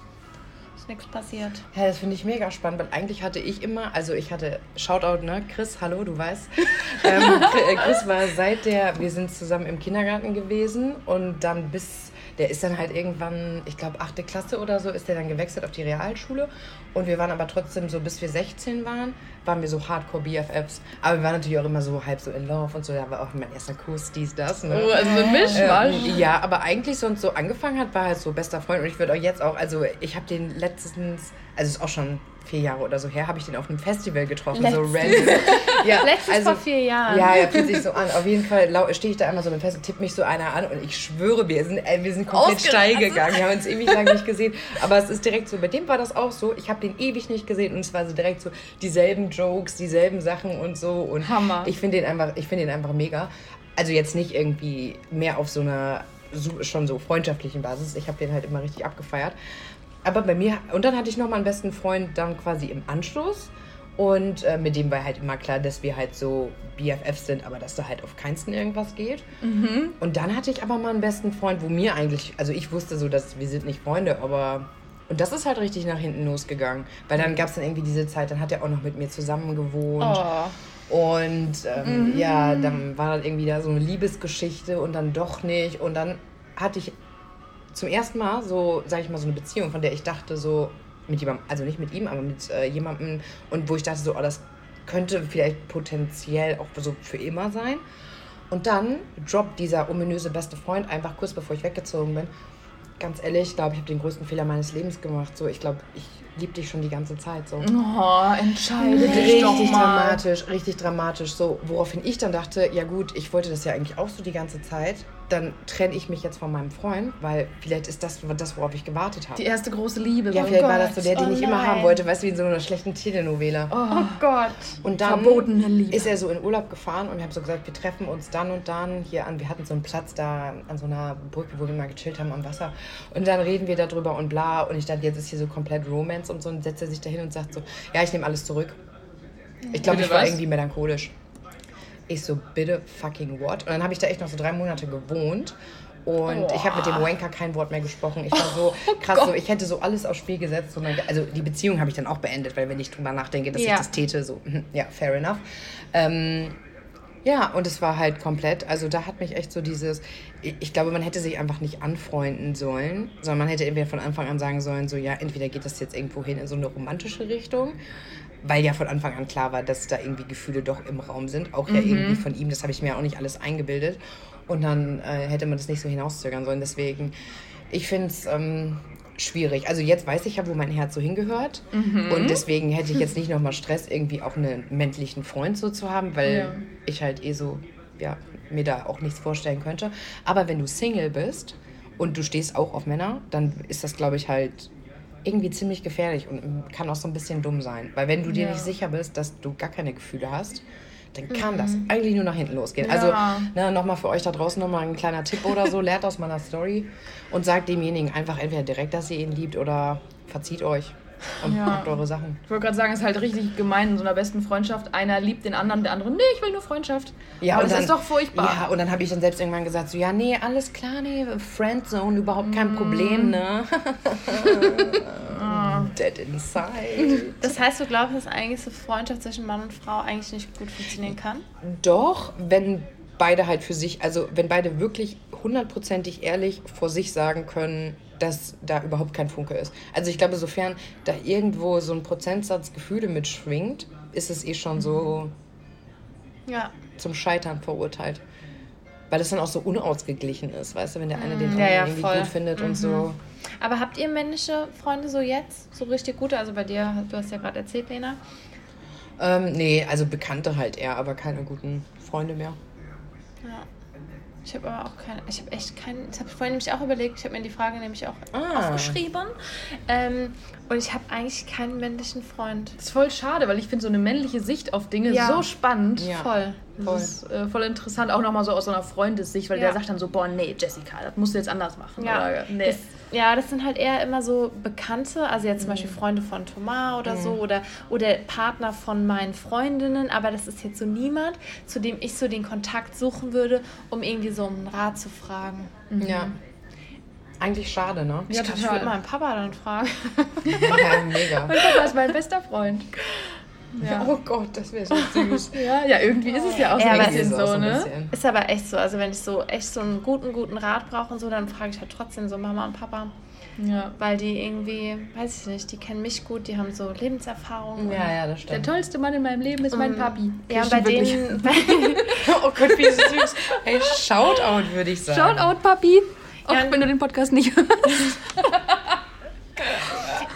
nichts passiert. Ja, das finde ich mega spannend, weil eigentlich hatte ich immer, also ich hatte, Shoutout, ne, Chris, hallo, du weißt. [laughs] ähm, äh, Chris war seit der, wir sind zusammen im Kindergarten gewesen und dann bis, der ist dann halt irgendwann, ich glaube, achte Klasse oder so, ist der dann gewechselt auf die Realschule. Und wir waren aber trotzdem so, bis wir 16 waren, waren wir so Hardcore BFFs. Aber wir waren natürlich auch immer so halb so in Love und so, da war auch mein erster Kuss, dies, das, ne. Oh, also so ein Mischmasch. Ähm, ja, aber eigentlich sonst so angefangen hat, war halt so bester Freund und ich würde auch jetzt auch, also ich habe den letztens, also ist auch schon vier Jahre oder so her, habe ich den auf einem Festival getroffen, so Letztens. random. [laughs] Ja, Letztes vor vier Jahren. Ja, ja, fühlt sich so an. Auf jeden Fall stehe ich da einmal so im Fest und tippt mich so einer an und ich schwöre, wir sind, äh, wir sind komplett Ausgerastet. steil gegangen. Wir haben uns ewig lang nicht gesehen. Aber es ist direkt so, bei dem war das auch so. Ich habe den ewig nicht gesehen und es war so direkt so dieselben Jokes, dieselben Sachen und so. Und Hammer. Ich finde den einfach, ich finde den einfach mega. Also jetzt nicht irgendwie mehr auf so einer so- schon so freundschaftlichen Basis. Ich habe den halt immer richtig abgefeiert. Aber bei mir, und dann hatte ich noch mal einen besten Freund dann quasi im Anschluss. Und äh, mit dem war halt immer klar, dass wir halt so BFFs sind, aber dass da halt auf keinsten irgendwas geht. Und dann hatte ich aber mal einen besten Freund, wo mir eigentlich, also ich wusste so, dass wir sind nicht Freunde, aber. Und das ist halt richtig nach hinten losgegangen. Weil dann gab es dann irgendwie diese Zeit, dann hat er auch noch mit mir zusammen gewohnt. Oh. Und ähm, ja, dann war das irgendwie da so eine Liebesgeschichte und dann doch nicht. Und dann hatte ich zum ersten Mal so, sag ich mal, so eine Beziehung, von der ich dachte, so mit jemandem, also nicht mit ihm, aber mit äh, jemandem, und wo ich dachte, so, oh, das könnte vielleicht potenziell auch so für immer sein. Und dann droppt dieser ominöse beste Freund einfach kurz bevor ich weggezogen bin. Ganz ehrlich, ich glaube, ich habe den größten Fehler meines Lebens gemacht. So, ich glaube, ich liebe dich schon die ganze Zeit. So. Oh, entscheide dich Richtig doch mal. dramatisch, richtig dramatisch. So, woraufhin ich dann dachte, ja gut, ich wollte das ja eigentlich auch so die ganze Zeit. Dann trenne ich mich jetzt von meinem Freund, weil vielleicht ist das das, worauf ich gewartet habe. Die erste große Liebe. Ja, vielleicht war Gott, das so der, den oh ich immer haben wollte, weißt du, wie in so einer schlechten Telenovela. Oh Gott. Und dann Verbotene Liebe. ist er so in Urlaub gefahren und ich habe so gesagt, wir treffen uns dann und dann hier an. Wir hatten so einen Platz da an so einer Brücke, wo wir mal gechillt haben am Wasser. Und dann reden wir darüber und bla. Und ich dachte, jetzt ist hier so komplett Romance und so. Und setzt er sich dahin und sagt so, ja, ich nehme alles zurück. Ich glaube, ich war was? irgendwie melancholisch. Ich so, bitte fucking what? Und dann habe ich da echt noch so drei Monate gewohnt. Und ich habe mit dem Wanker kein Wort mehr gesprochen. Ich war so [laughs] krass, so, ich hätte so alles aufs Spiel gesetzt. Dann, also die Beziehung habe ich dann auch beendet, weil wenn ich drüber nachdenke, dass Ja. ich das täte, so, mhm, ja, fair enough. Ähm, ja, und es war halt komplett, also da hat mich echt so dieses, ich glaube, man hätte sich einfach nicht anfreunden sollen, sondern man hätte entweder von Anfang an sagen sollen, so ja, entweder geht das jetzt irgendwo hin in so eine romantische Richtung, weil ja von Anfang an klar war, dass da irgendwie Gefühle doch im Raum sind, auch ja irgendwie von ihm, das habe ich mir auch nicht alles eingebildet. Und dann äh, hätte man das nicht so hinauszögern sollen, deswegen, ich finde es ähm, schwierig. Also jetzt weiß ich ja, wo mein Herz so hingehört und deswegen hätte ich jetzt nicht nochmal Stress, irgendwie auch einen männlichen Freund so zu haben, weil Ja. ich halt eh so, ja, mir da auch nichts vorstellen könnte. Aber wenn du Single bist und du stehst auch auf Männer, dann ist das, glaube ich, halt irgendwie ziemlich gefährlich und kann auch so ein bisschen dumm sein. Weil wenn du dir Ja. nicht sicher bist, dass du gar keine Gefühle hast, dann kann das eigentlich nur nach hinten losgehen. Ja. Also ne, nochmal für euch da draußen nochmal ein kleiner Tipp oder so, [laughs] lernt aus meiner Story und sagt demjenigen einfach entweder direkt, dass ihr ihn liebt oder verzieht euch und Ja. macht eure Sachen. Ich wollte gerade sagen, es ist halt richtig gemein in so einer besten Freundschaft. Einer liebt den anderen, der andere, nee, ich will nur Freundschaft. Ja, Aber und das dann- ist doch furchtbar. Ja, und dann habe ich dann selbst irgendwann gesagt, so, ja, nee, alles klar, nee, Friendzone, überhaupt kein Problem, ne? [laughs] Dead inside. Das heißt, du glaubst, dass eigentlich so Freundschaft zwischen Mann und Frau eigentlich nicht gut funktionieren kann? Doch, wenn beide halt für sich, also wenn beide wirklich hundertprozentig ehrlich vor sich sagen können, dass da überhaupt kein Funke ist. Also ich glaube, sofern da irgendwo so ein Prozentsatz Gefühle mitschwingt, ist es eh schon so Ja. zum Scheitern verurteilt. Weil es dann auch so unausgeglichen ist, weißt du, wenn der eine den Mm, Ja, anderen ja, irgendwie voll. gut findet und so. Aber habt ihr männliche Freunde so jetzt? So richtig gute? Also bei dir, du hast ja gerade erzählt, Lena. Ähm, nee, also Bekannte halt eher, aber keine guten Freunde mehr. Ja. Ich habe aber auch keine, ich habe echt keinen, das habe ich vorhin nämlich auch überlegt, ich habe mir die Frage nämlich auch Ah. aufgeschrieben. Ähm, und ich habe eigentlich keinen männlichen Freund. Das ist voll schade, weil ich finde so eine männliche Sicht auf Dinge Ja. so spannend. Ja. Voll. Das Voll. ist äh, voll interessant, auch nochmal so aus so einer Freundessicht, weil Ja. der sagt dann so, boah, nee, Jessica, das musst du jetzt anders machen. Ja, Oder, nee. das, ja, das sind halt eher immer so Bekannte, also jetzt zum Beispiel Freunde von Thomas oder so oder, oder Partner von meinen Freundinnen, aber das ist jetzt so niemand, zu dem ich so den Kontakt suchen würde, um irgendwie so um einen Rat zu fragen. Ja. Eigentlich schade, ne? Ja, ich ich würde meinen Papa dann fragen. [laughs] Ja, mega. Mein Papa ist mein bester Freund. Ja. Oh Gott, das wäre so süß. [laughs] Ja, ja, irgendwie ist es ja auch so Ja, ein aber bisschen so, ein ne? bisschen. Ist aber echt so, also wenn ich so echt so einen guten, guten Rat brauche und so, dann frage ich halt trotzdem so Mama und Papa, Ja. weil die irgendwie, weiß ich nicht, die kennen mich gut, die haben so Lebenserfahrung. Ja, ja, das Der stimmt. tollste Mann in meinem Leben ist mein Mm. Papi. Ja, bei denen, bei, [laughs] [laughs] Oh Gott, wie süß. Ey, Shoutout, würde ich sagen. Shoutout, Papi. Auch Ja. wenn du den Podcast nicht hörst.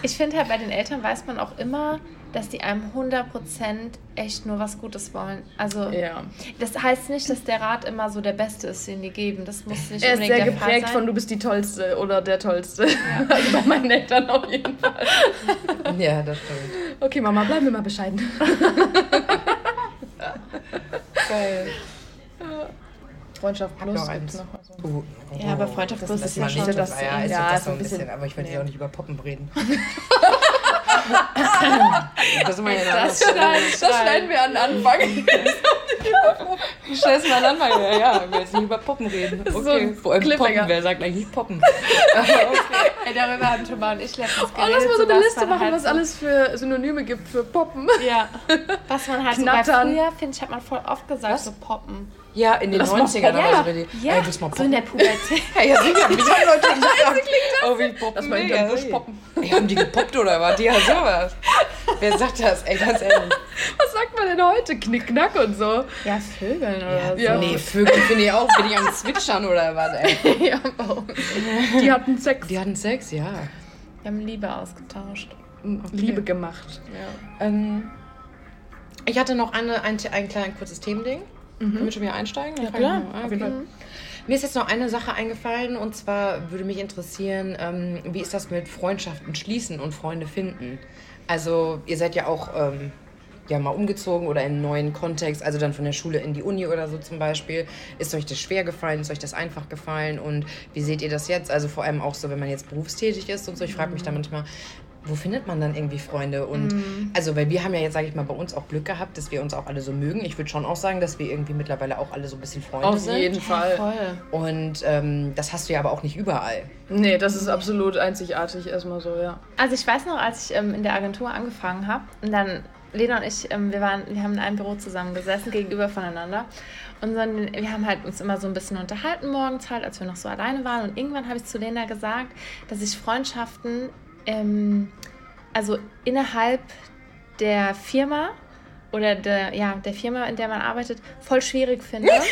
Ich finde halt, bei den Eltern weiß man auch immer, dass die einem 100% echt nur was Gutes wollen. Also, Ja. das heißt nicht, dass der Rat immer so der beste ist, den die geben. Das muss nicht Er ist unbedingt sehr geprägt von du bist die Tollste oder der Tollste. [laughs] Also bei meinen Eltern auf jeden Fall. Ja, das stimmt. Okay, Mama, bleiben wir mal bescheiden. [laughs] Geil. Freundschaft plus noch gibt's eins. noch. Also. Uh, Ja, aber Freundschaft das plus ist ja mal schon nicht das- das, ja, ist ja, ja, das so ein ein bisschen, bisschen- aber ich werde nee. ja auch nicht über Poppen reden. [laughs] das mal Das schneiden, Das schneiden wir an den Anfang. [laughs] Scheiß mal an, ja, ja, wir jetzt nicht über Poppen reden. so Okay, ein vor allem. Poppen, wer sagt eigentlich Poppen? [laughs] Ey, darüber haben Thomas und ich letztens Oh, lass geredet. mal so eine Liste machen, halt was so- alles für Synonyme gibt für Poppen. Ja, was man halt so bei Knattern. früher, finde ich, hat man voll oft gesagt, so poppen. Ja, in den Lass mal 90ern Poppen. oder so. die- Ja, Ey, mal so in der? Pubertät. [laughs] Ja, ja, sicher. [laughs] Wie haben Leute gesagt? Oh, wie poppen. Lass mal hinterm ja, Busch poppen. Ey, haben die gepoppt oder was? Ja, sowas. Wer sagt das? Ey, ganz ehrlich. Was sagt man denn heute? Knickknack und so. Ja, Vögeln oder Ja. so. Nee, Vögel finde ich auch. Bin ich am Zwitschern oder was, ey? [laughs] ja, warum? Die hatten Sex. Die hatten Sex, ja. Wir haben Liebe ausgetauscht. Liebe gemacht. Ähm, ich hatte noch eine, ein, ein kleines kurzes Themending. Können wir schon wieder einsteigen? Dann Ja, klar. Auf jeden. Fall. Mir ist jetzt noch eine Sache eingefallen und zwar würde mich interessieren, ähm, wie ist das mit Freundschaften schließen und Freunde finden? Also ihr seid ja auch ähm, ja mal umgezogen oder in einen neuen Kontext, also dann von der Schule in die Uni oder so zum Beispiel. Ist euch das schwer gefallen? Ist euch das einfach gefallen? Und wie seht ihr das jetzt? Also vor allem auch so, wenn man jetzt berufstätig ist und so. Ich frage mich da manchmal, wo findet man dann irgendwie Freunde? Und also, weil wir haben ja jetzt, sage ich mal, bei uns auch Glück gehabt, dass wir uns auch alle so mögen. Ich würde schon auch sagen, dass wir irgendwie mittlerweile auch alle so ein bisschen Freunde Auf sind. jeden Fall. Voll. Und ähm, das hast du ja aber auch nicht überall. Nee, das ist absolut einzigartig erstmal so, ja. Also ich weiß noch, als ich ähm, in der Agentur angefangen habe und dann Lena und ich, ähm, wir waren, wir haben in einem Büro zusammen gesessen, gegenüber voneinander. Und dann, wir haben halt uns immer so ein bisschen unterhalten morgens halt, als wir noch so alleine waren. Und irgendwann habe ich zu Lena gesagt, dass ich Freundschaften, ähm, also innerhalb der Firma oder der, ja, der Firma, in der man arbeitet, voll schwierig finde. [laughs]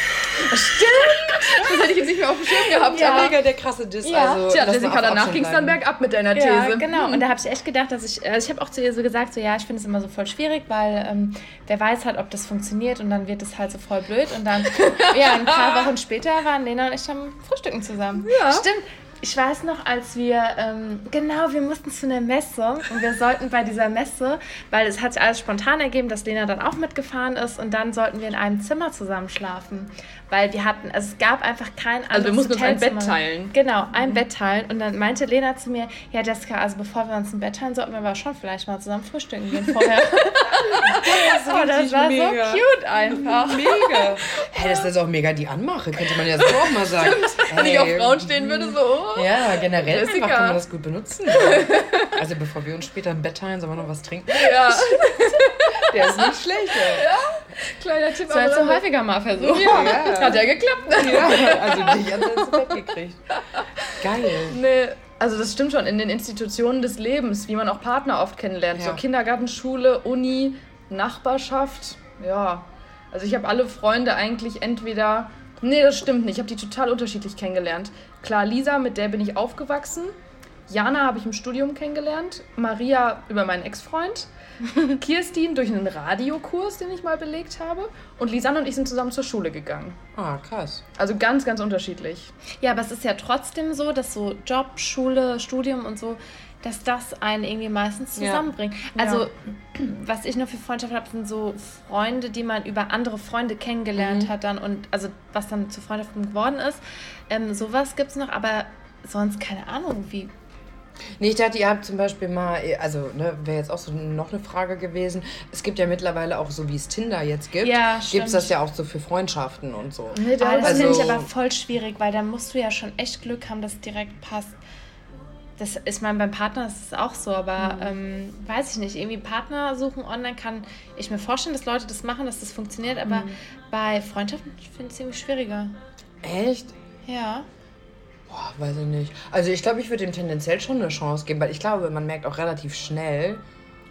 Das hätte ich jetzt nicht mehr auf dem Schirm gehabt. Ja. aber- mega der krasse Diss. Ja. Also, Tja, Jessica, danach ging es dann bergab mit deiner Ja, These. genau. Und da habe ich echt gedacht, dass ich, also ich habe auch zu ihr so gesagt, so ja, ich finde es immer so voll schwierig, weil ähm, wer weiß halt, ob das funktioniert und dann wird es halt so voll blöd. Und dann, [laughs] ja, ein paar Wochen später waren Lena und ich dann frühstücken zusammen. Ja. Stimmt. Ich weiß noch, als wir, ähm, genau, wir mussten zu einer Messe und wir sollten bei dieser Messe, weil es hat sich alles spontan ergeben, dass Lena dann auch mitgefahren ist und dann sollten wir in einem Zimmer zusammen schlafen, weil wir hatten, also es gab einfach kein anderes Also wir mussten uns ein Bett Hotelzimmer. teilen. Genau, ein Bett teilen. Und dann meinte Lena zu mir, ja Jessica, also bevor wir uns ein Bett teilen, sollten wir aber schon vielleicht mal zusammen frühstücken gehen vorher. [laughs] [laughs] oh, das war mega. so cute einfach. Mega. [laughs] Hä, das ist auch mega die Anmache, könnte man ja so auch mal sagen. Wenn ich auf Hey, Frauen stehen würde, so. oh. Ja, generell Jessica. einfach kann man das gut benutzen. Also bevor wir uns später im Bett teilen, sollen wir noch was trinken. Ja, Der ist nicht schlecht, ey. Kleiner Tipp. Sollst am du häufiger mal versuchen. Ja, Ja. hat ja geklappt. Ja, also dich hat ins Bett gekriegt. Geil. Nee, also das stimmt schon, in den Institutionen des Lebens, wie man auch Partner oft kennenlernt. Ja. So Kindergarten, Schule, Uni, Nachbarschaft. Ja, also ich habe alle Freunde eigentlich entweder... Nee, das stimmt nicht. Ich habe die total unterschiedlich kennengelernt. Klar, Lisa, mit der bin ich aufgewachsen. Jana habe ich im Studium kennengelernt. Maria über meinen Ex-Freund. [laughs] Kirstin durch einen Radiokurs, den ich mal belegt habe. Und Lisanne und ich sind zusammen zur Schule gegangen. Ah, krass. Also ganz, ganz unterschiedlich. Ja, aber es ist ja trotzdem so, dass so Job, Schule, Studium und so dass das einen irgendwie meistens Ja. zusammenbringt. Ja. Also, [clears throat] was ich nur für Freundschaft habe, sind so Freunde, die man über andere Freunde kennengelernt Mhm. hat dann und also was dann zu Freundschaften geworden ist. Ähm, sowas gibt es noch, aber sonst keine Ahnung, wie. Nee, ich dachte, ihr habt zum Beispiel mal, also ne, wäre jetzt auch so noch eine Frage gewesen. Es gibt ja mittlerweile auch so, wie es Tinder jetzt gibt, Ja, gibt es das ja auch so für Freundschaften und so. Nee, da Ah, das Also- finde ich aber voll schwierig, weil da musst du ja schon echt Glück haben, dass es direkt passt. Das ist mein beim Partner ist es auch so, aber ähm, weiß ich nicht. Irgendwie Partner suchen online kann ich mir vorstellen, dass Leute das machen, dass das funktioniert, aber bei Freundschaften finde ich es irgendwie schwieriger. Echt? Ja. Boah, weiß ich nicht. Also ich glaube, ich würde ihm tendenziell schon eine Chance geben, weil ich glaube, man merkt auch relativ schnell,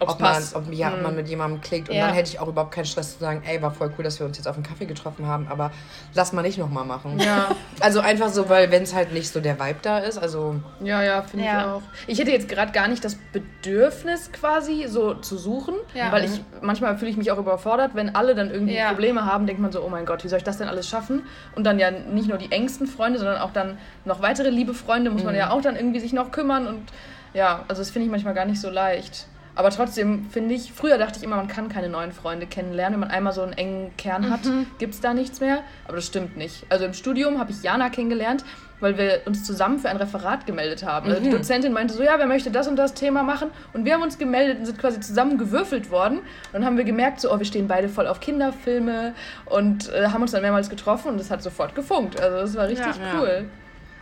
Ob's ob man, ob, ja, ob man mit jemandem klickt. Und Ja. dann hätte ich auch überhaupt keinen Stress zu sagen, ey, war voll cool, dass wir uns jetzt auf einen Kaffee getroffen haben, aber lass mal nicht nochmal machen. Ja. [laughs] Also einfach so, weil wenn es halt nicht so der Vibe da ist, also Ja, ja, finde ich Ja. auch. Ich hätte jetzt gerade gar nicht das Bedürfnis quasi so zu suchen, Ja. weil ich manchmal fühle ich mich auch überfordert, wenn alle dann irgendwie Ja. Probleme haben, denkt man so, oh mein Gott, wie soll ich das denn alles schaffen? Und dann ja nicht nur die engsten Freunde, sondern auch dann noch weitere liebe Freunde muss man ja auch dann irgendwie sich noch kümmern und ja, also das finde ich manchmal gar nicht so leicht. Aber trotzdem finde ich, früher dachte ich immer, man kann keine neuen Freunde kennenlernen. Wenn man einmal so einen engen Kern hat, gibt es da nichts mehr. Aber das stimmt nicht. Also im Studium habe ich Jana kennengelernt, weil wir uns zusammen für ein Referat gemeldet haben. Also die Dozentin meinte so, ja, wer möchte das und das Thema machen? Und wir haben uns gemeldet und sind quasi zusammen gewürfelt worden. Und dann haben wir gemerkt, so, oh, wir stehen beide voll auf Kinderfilme und äh, haben uns dann mehrmals getroffen und es hat sofort gefunkt. Also das war richtig Ja. cool.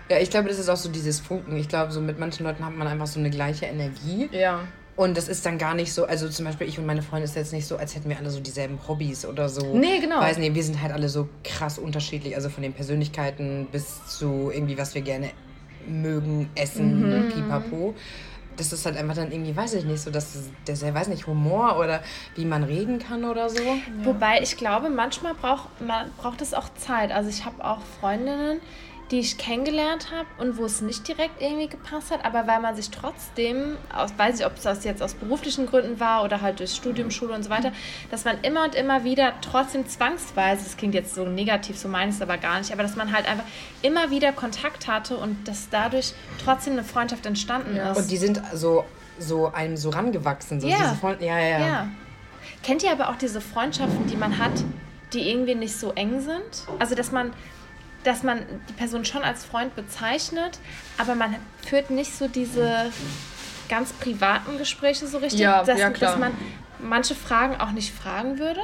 ja, ich glaube, das ist auch so dieses Funken. Ich glaube, so mit manchen Leuten hat man einfach so eine gleiche Energie. Ja. Und das ist dann gar nicht so, also zum Beispiel ich und meine Freunde ist jetzt nicht so, als hätten wir alle so dieselben Hobbys oder so. Nee, genau. Weiß nicht, wir sind halt alle so krass unterschiedlich, also von den Persönlichkeiten bis zu irgendwie, was wir gerne mögen, essen, Mhm. pipapo. Das ist halt einfach dann irgendwie, weiß ich nicht, so, dass das, der weiß nicht, Humor oder wie man reden kann oder so. Wobei ich glaube, manchmal braucht man braucht es auch Zeit. Also ich habe auch Freundinnen, die ich kennengelernt habe und wo es nicht direkt irgendwie gepasst hat, aber weil man sich trotzdem, aus, weiß ich, ob das jetzt aus beruflichen Gründen war oder halt durch Studium, Schule und so weiter, dass man immer und immer wieder trotzdem zwangsweise, das klingt jetzt so negativ, so meine ich es aber gar nicht, aber dass man halt einfach immer wieder Kontakt hatte und dass dadurch trotzdem eine Freundschaft entstanden ist. Und die sind so, so einem so rangewachsen. So Ja. diese Freunde, ja, ja, ja. Ja. Kennt ihr aber auch diese Freundschaften, die man hat, die irgendwie nicht so eng sind? Also, dass man, dass man die Person schon als Freund bezeichnet, aber man führt nicht so diese ganz privaten Gespräche so richtig, Ja, dass, ja, klar. dass man manche Fragen auch nicht fragen würde.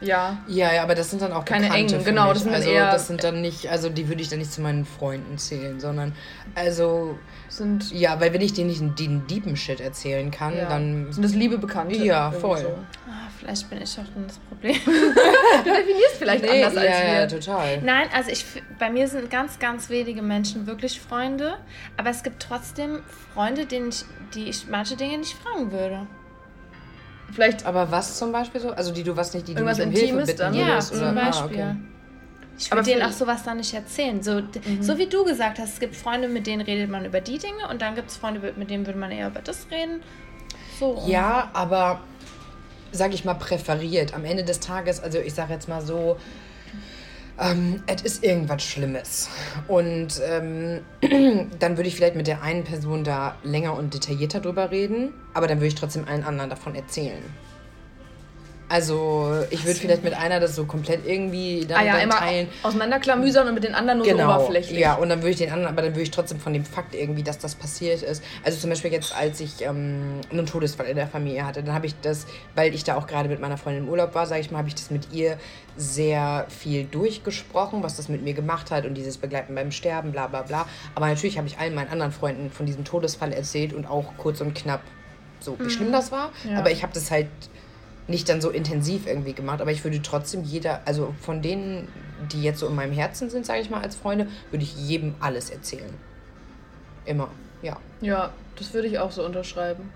Ja. Ja, ja, aber das sind dann auch Keine Bekannte engen, genau, das sind also, eher- das sind dann nicht, also die würde ich dann nicht zu meinen Freunden zählen, sondern also Sind, ja, weil wenn ich denen nicht den deepen Shit erzählen kann, ja. dann sind das liebe Bekannte. Ja, voll. So. Vielleicht bin ich auch dann das Problem. [laughs] Du definierst vielleicht nee, anders als ja, wir. ja, total. Nein, also ich, bei mir sind ganz, ganz wenige Menschen wirklich Freunde, aber es gibt trotzdem Freunde, denen ich, die ich manche Dinge nicht fragen würde. Vielleicht Aber was zum Beispiel so? Also die du was nicht, die du Irgendwas nicht um Hilfe Intimes bitten dann? Ja, würdest? zum? Beispiel. Ah, okay. Ich Aber würde denen auch sowas dann nicht erzählen. So, d- so wie du gesagt hast, es gibt Freunde, mit denen redet man über die Dinge und dann gibt es Freunde, mit denen würde man eher über das reden. So. rum. Ja, aber sag ich mal präferiert. Am Ende des Tages, also ich sage jetzt mal so, ähm, es ist irgendwas Schlimmes. Und ähm, [clears throat] dann würde ich vielleicht mit der einen Person da länger und detaillierter drüber reden, aber dann würde ich trotzdem allen anderen davon erzählen. Also ich würde vielleicht mit einer das so komplett irgendwie dann, ah, ja, dann immer teilen. auseinanderklamüsern und mit den anderen nur so Genau, oberflächlich. ja, und dann würde ich den anderen, aber dann würde ich trotzdem von dem Fakt irgendwie, dass das passiert ist. Also zum Beispiel jetzt, als ich ähm, einen Todesfall in der Familie hatte, dann habe ich das, weil ich da auch gerade mit meiner Freundin im Urlaub war, sage ich mal, habe ich das mit ihr sehr viel durchgesprochen, was das mit mir gemacht hat und dieses Begleiten beim Sterben, bla bla bla. Aber natürlich habe ich allen meinen anderen Freunden von diesem Todesfall erzählt und auch kurz und knapp so, wie schlimm das war. Ja. Aber ich habe das halt nicht dann so intensiv irgendwie gemacht, aber ich würde trotzdem jeder, also von denen, die jetzt so in meinem Herzen sind, sage ich mal, als Freunde, würde ich jedem alles erzählen. Immer, ja. Ja, das würde ich auch so unterschreiben.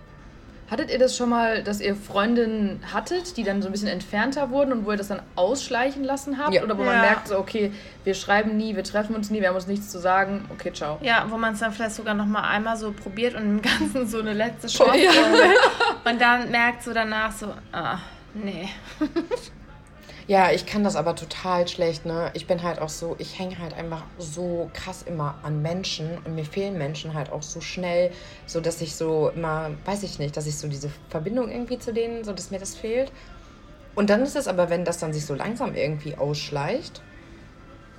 Hattet ihr das schon mal, dass ihr Freundinnen hattet, die dann so ein bisschen entfernter wurden und wo ihr das dann ausschleichen lassen habt? Ja. Oder wo man Ja. merkt, so, okay, wir schreiben nie, wir treffen uns nie, wir haben uns nichts zu sagen, okay, ciao. Ja, wo man es dann vielleicht sogar noch mal einmal so probiert und im Ganzen so eine letzte Chance [laughs] Ja. Und dann merkt so danach so, ah, nee. Ja, ich kann das aber total schlecht, ne? Ich bin halt auch so, ich hänge halt einfach so krass immer an Menschen und mir fehlen Menschen halt auch so schnell, so dass ich so immer, weiß ich nicht, dass ich so diese Verbindung irgendwie zu denen, so dass mir das fehlt. Und dann ist es aber, wenn das dann sich so langsam irgendwie ausschleicht,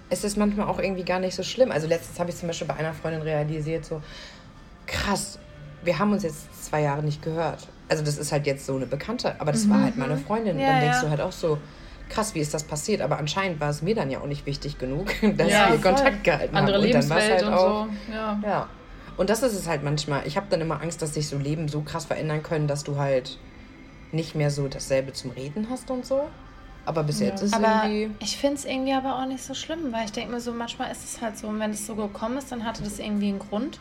ist es manchmal auch irgendwie gar nicht so schlimm. Also letztens habe ich zum Beispiel bei einer Freundin realisiert, so krass, wir haben uns jetzt zwei Jahre nicht gehört. Also das ist halt jetzt so eine Bekannte, aber das war halt meine Freundin. Ja, dann denkst ja. du halt auch so, krass, wie ist das passiert? Aber anscheinend war es mir dann ja auch nicht wichtig genug, [laughs] dass Ja, wir voll. Kontakt gehalten Andere haben. Und dann war's Lebenswelt halt und auch, so. Ja. Ja. Und das ist es halt manchmal. Ich habe dann immer Angst, dass sich so Leben so krass verändern können, dass du halt nicht mehr so dasselbe zum Reden hast und so. Aber bis jetzt ist Aber irgendwie. ich finde es irgendwie aber auch nicht so schlimm, weil ich denke mir so, manchmal ist es halt so, und wenn es so gekommen ist, dann hatte das irgendwie einen Grund.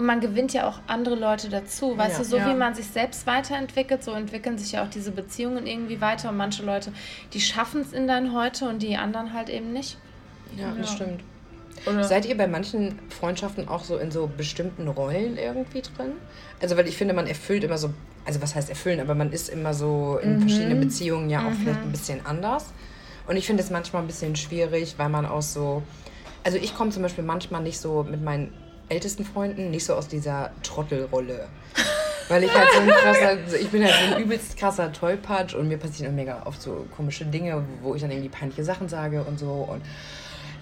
Und man gewinnt ja auch andere Leute dazu. Weißt Ja. du, so Ja. wie man sich selbst weiterentwickelt, so entwickeln sich ja auch diese Beziehungen irgendwie weiter. Und manche Leute, die schaffen es in dein Heute und die anderen halt eben nicht. Ja, das Ja. stimmt. Oder Seid ihr bei manchen Freundschaften auch so in so bestimmten Rollen irgendwie drin? Also, weil ich finde, man erfüllt immer so, also was heißt erfüllen, aber man ist immer so in verschiedenen Beziehungen ja auch vielleicht ein bisschen anders. Und ich finde es manchmal ein bisschen schwierig, weil man auch so, also ich komme zum Beispiel manchmal nicht so mit meinen ältesten Freunden nicht so aus dieser Trottelrolle. Weil ich halt so ein krasser, ich bin halt so ein übelst krasser Tollpatsch und mir passieren mega oft so komische Dinge, wo ich dann irgendwie peinliche Sachen sage und so und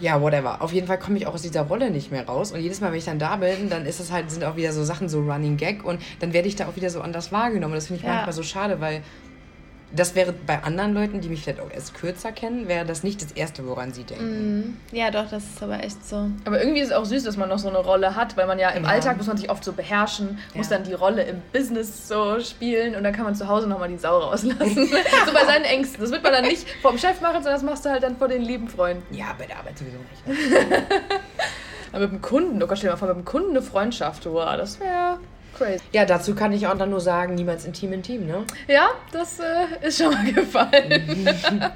ja, whatever. Auf jeden Fall komme ich auch aus dieser Rolle nicht mehr raus. Und jedes Mal, wenn ich dann da bin, dann ist es halt, sind auch wieder so Sachen, so Running Gag und dann werde ich da auch wieder so anders wahrgenommen. Das finde ich Ja. manchmal so schade, weil das wäre bei anderen Leuten, die mich vielleicht auch erst kürzer kennen, wäre das nicht das Erste, woran sie denken. Ja, doch, das ist aber echt so. Aber irgendwie ist es auch süß, dass man noch so eine Rolle hat, weil man ja im Ja. Alltag muss man sich oft so beherrschen, muss Ja. dann die Rolle im Business so spielen und dann kann man zu Hause nochmal die Sau rauslassen. [laughs] so bei seinen Ängsten. Das wird man dann nicht vom Chef machen, sondern das machst du halt dann vor den lieben Freunden. Ja, bei der Arbeit sowieso nicht. [laughs] Aber mit dem Kunden, oh Gott, stell dir mal vor, mit dem Kunden eine Freundschaft, wow, das wäre crazy. Ja, dazu kann ich auch dann nur sagen, niemals intim intim, ne? Ja, das äh, ist schon mal gefallen. [laughs]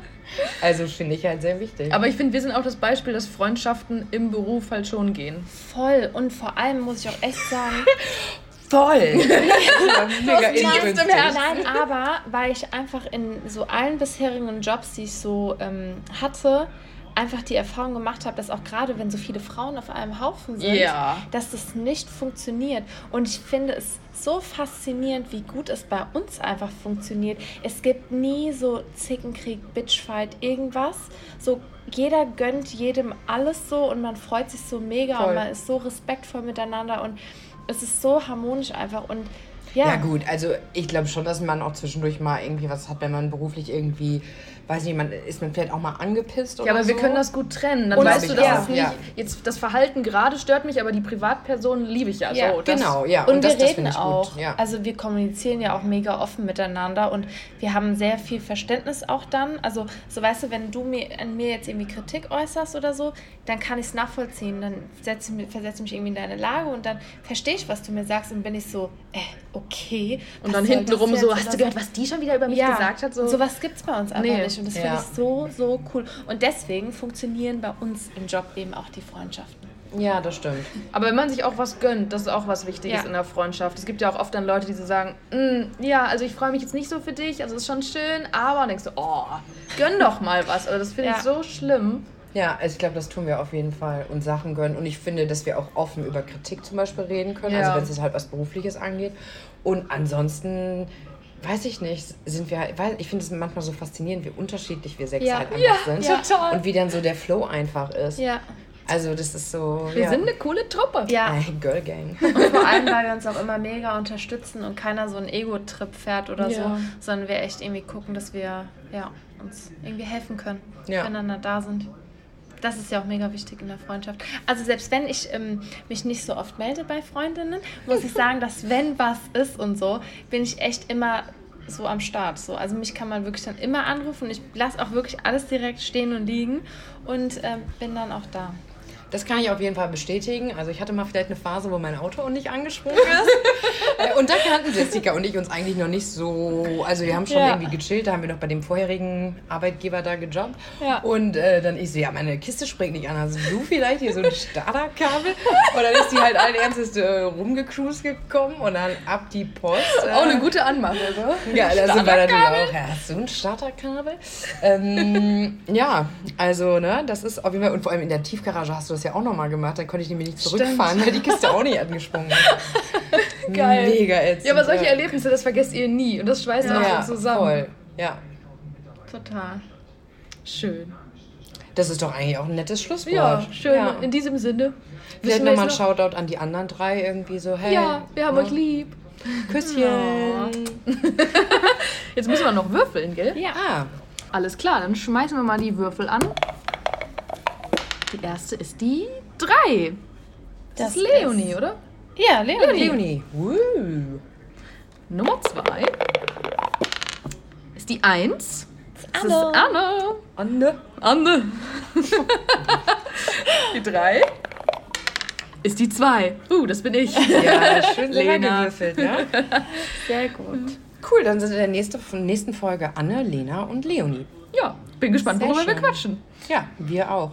Also finde ich halt sehr wichtig. Aber ich finde, wir sind auch das Beispiel, dass Freundschaften im Beruf halt schon gehen. Voll. Und vor allem muss ich auch echt sagen, [laughs] voll! [laughs] mega. Herzen. Nein, aber weil ich einfach in so allen bisherigen Jobs, die ich so ähm, hatte, einfach die Erfahrung gemacht habe, dass auch gerade wenn so viele Frauen auf einem Haufen sind, Ja. dass das nicht funktioniert. Und ich finde es so faszinierend, wie gut es bei uns einfach funktioniert. Es gibt nie so Zickenkrieg, Bitchfight, irgendwas. So jeder gönnt jedem alles so und man freut sich so mega Voll. und man ist so respektvoll miteinander und es ist so harmonisch einfach und ja, Ja, gut, also ich glaube schon, dass man auch zwischendurch mal irgendwie was hat, wenn man beruflich irgendwie, weiß nicht, man ist man vielleicht auch mal angepisst oder Ja, aber so. wir können das gut trennen. Dann Und weißt du, dass es nicht. ja. Jetzt das Verhalten gerade stört mich, aber die Privatperson liebe ich ja. Ja, so, das- Genau, ja. Und, das, wir reden finde ich auch. Gut. Ja. Also wir kommunizieren ja auch mega offen miteinander und wir haben sehr viel Verständnis auch dann. Also so weißt du, wenn du mir an mir jetzt irgendwie Kritik äußerst oder so, dann kann ich es nachvollziehen. Dann setze, versetze mich irgendwie in deine Lage und dann verstehe ich, was du mir sagst und bin ich so, äh, okay. Und was dann hintenrum so, hast du gehört, was die schon wieder über mich ja, gesagt hat? So. sowas gibt es bei uns einfach Nee. nicht. Und das Ja. finde ich so, so cool. Und deswegen funktionieren bei uns im Job eben auch die Freundschaften. ja, das stimmt. Aber wenn man sich auch was gönnt, das ist auch was Wichtiges Ja. in der Freundschaft. Es gibt ja auch oft dann Leute, die so sagen, "Mm, ja, also ich freue mich jetzt nicht so für dich, also ist schon schön, aber und denkst du, oh, gönn doch mal was. Also das finde ich Ja. so schlimm. Ja, also ich glaube, das tun wir auf jeden Fall und Sachen gönnen. Und ich finde, dass wir auch offen über Kritik zum Beispiel reden können, Ja. also wenn es halt was Berufliches angeht. Und ansonsten, weiß ich nicht, sind wir weil ich finde es manchmal so faszinierend, wie unterschiedlich wir sechs Ja. halt Ja, einfach sind. ja. total. Und wie dann so der Flow einfach ist. Ja. Also das ist so. Wir ja. sind eine coole Truppe. Ja. Ey, Girl Gang. [laughs] Und vor allem, weil wir uns auch immer mega unterstützen und keiner so einen Ego-Trip fährt oder Ja. so, sondern wir echt irgendwie gucken, dass wir ja, uns irgendwie helfen können, Ja. füreinander da sind. Das ist ja auch mega wichtig in der Freundschaft. Also selbst wenn ich ähm, mich nicht so oft melde bei Freundinnen, muss ich sagen, dass wenn was ist und so, bin ich echt immer so am Start. So. Also mich kann man wirklich dann immer anrufen. Ich lasse auch wirklich alles direkt stehen und liegen und ähm, bin dann auch da. Das kann ich auf jeden Fall bestätigen. Also ich hatte mal vielleicht eine Phase, wo mein Auto nicht angesprungen ist. [laughs] Äh, Und da kannten Jessica und ich uns eigentlich noch nicht so. Also, wir haben schon Ja. irgendwie gechillt. Da haben wir noch bei dem vorherigen Arbeitgeber da gejobbt. Ja. Und äh, dann ich so, ja, meine Kiste springt nicht an. Hast du vielleicht hier so ein Starterkabel? Und dann ist die halt allen Ernstes äh, rumgecruised gekommen und dann ab die Post. Äh, Auch eine gute Anmache, so. Ja, da sind wir natürlich auch. Ja, hast du ein Starterkabel? ähm, ja, also, ne, das ist auf jeden Fall. Und vor allem in der Tiefgarage hast du das ja auch nochmal gemacht. Dann konnte ich nämlich nicht zurückfahren, weil die Kiste auch nicht angesprungen ist. [laughs] Geil. Mega ätzend. Ja, aber solche ja. Erlebnisse, das vergesst ihr nie. Und das schweißt auch ja, so zusammen. Voll. Ja, Total. Schön. das ist doch eigentlich auch ein nettes Schlusswort. Ja, schön. Ja. In diesem Sinne. Vielleicht nochmal ein noch- Shoutout an die anderen drei irgendwie so, hey. Ja, wir haben ne? euch lieb. Küsschen. [laughs] Jetzt müssen wir noch würfeln, gell? Ja. Ah, Alles klar, dann schmeißen wir mal die Würfel an. Die erste ist die 3. Das, Das ist Leonie, ist- oder? Ja, Leonie. Leonie. Woo. Nummer 2 ist die 1. Das ist Anne. Anne. Anne. [laughs] Die 3 ist die 2. Uh, das bin ich. Ja, schön [laughs] Lena. gewürfelt, ne? [laughs] Sehr gut. Cool, dann sind in der nächste, nächsten Folge Anne, Lena und Leonie. Ja, bin gespannt, Sehr worüber wir quatschen. Ja, wir auch.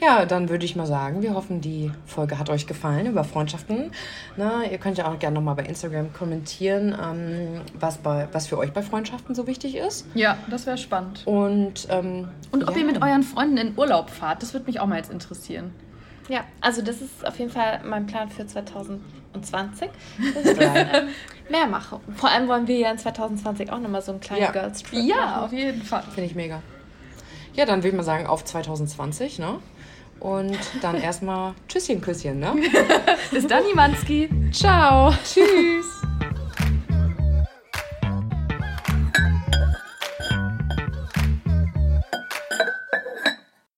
Ja, dann würde ich mal sagen, wir hoffen, die Folge hat euch gefallen über Freundschaften. Na, ihr könnt ja auch gerne nochmal bei Instagram kommentieren, ähm, was, bei, was für euch bei Freundschaften so wichtig ist. Ja, das wäre spannend. Und, ähm, Und ob ja. ihr mit euren Freunden in Urlaub fahrt, das würde mich auch mal jetzt interessieren. Ja, also das ist auf jeden Fall mein Plan für 2020, dass ich ähm, mehr mache. Vor allem wollen wir ja in 2020 auch nochmal so einen kleinen Ja. Girls Trip Ja, machen. auf jeden Fall. Finde ich mega. Ja, dann würde ich mal sagen, auf 2020, ne? Und dann erstmal Tschüsschen, Küsschen, ne? [laughs] Bis dann, Imanski. Ciao. Tschüss.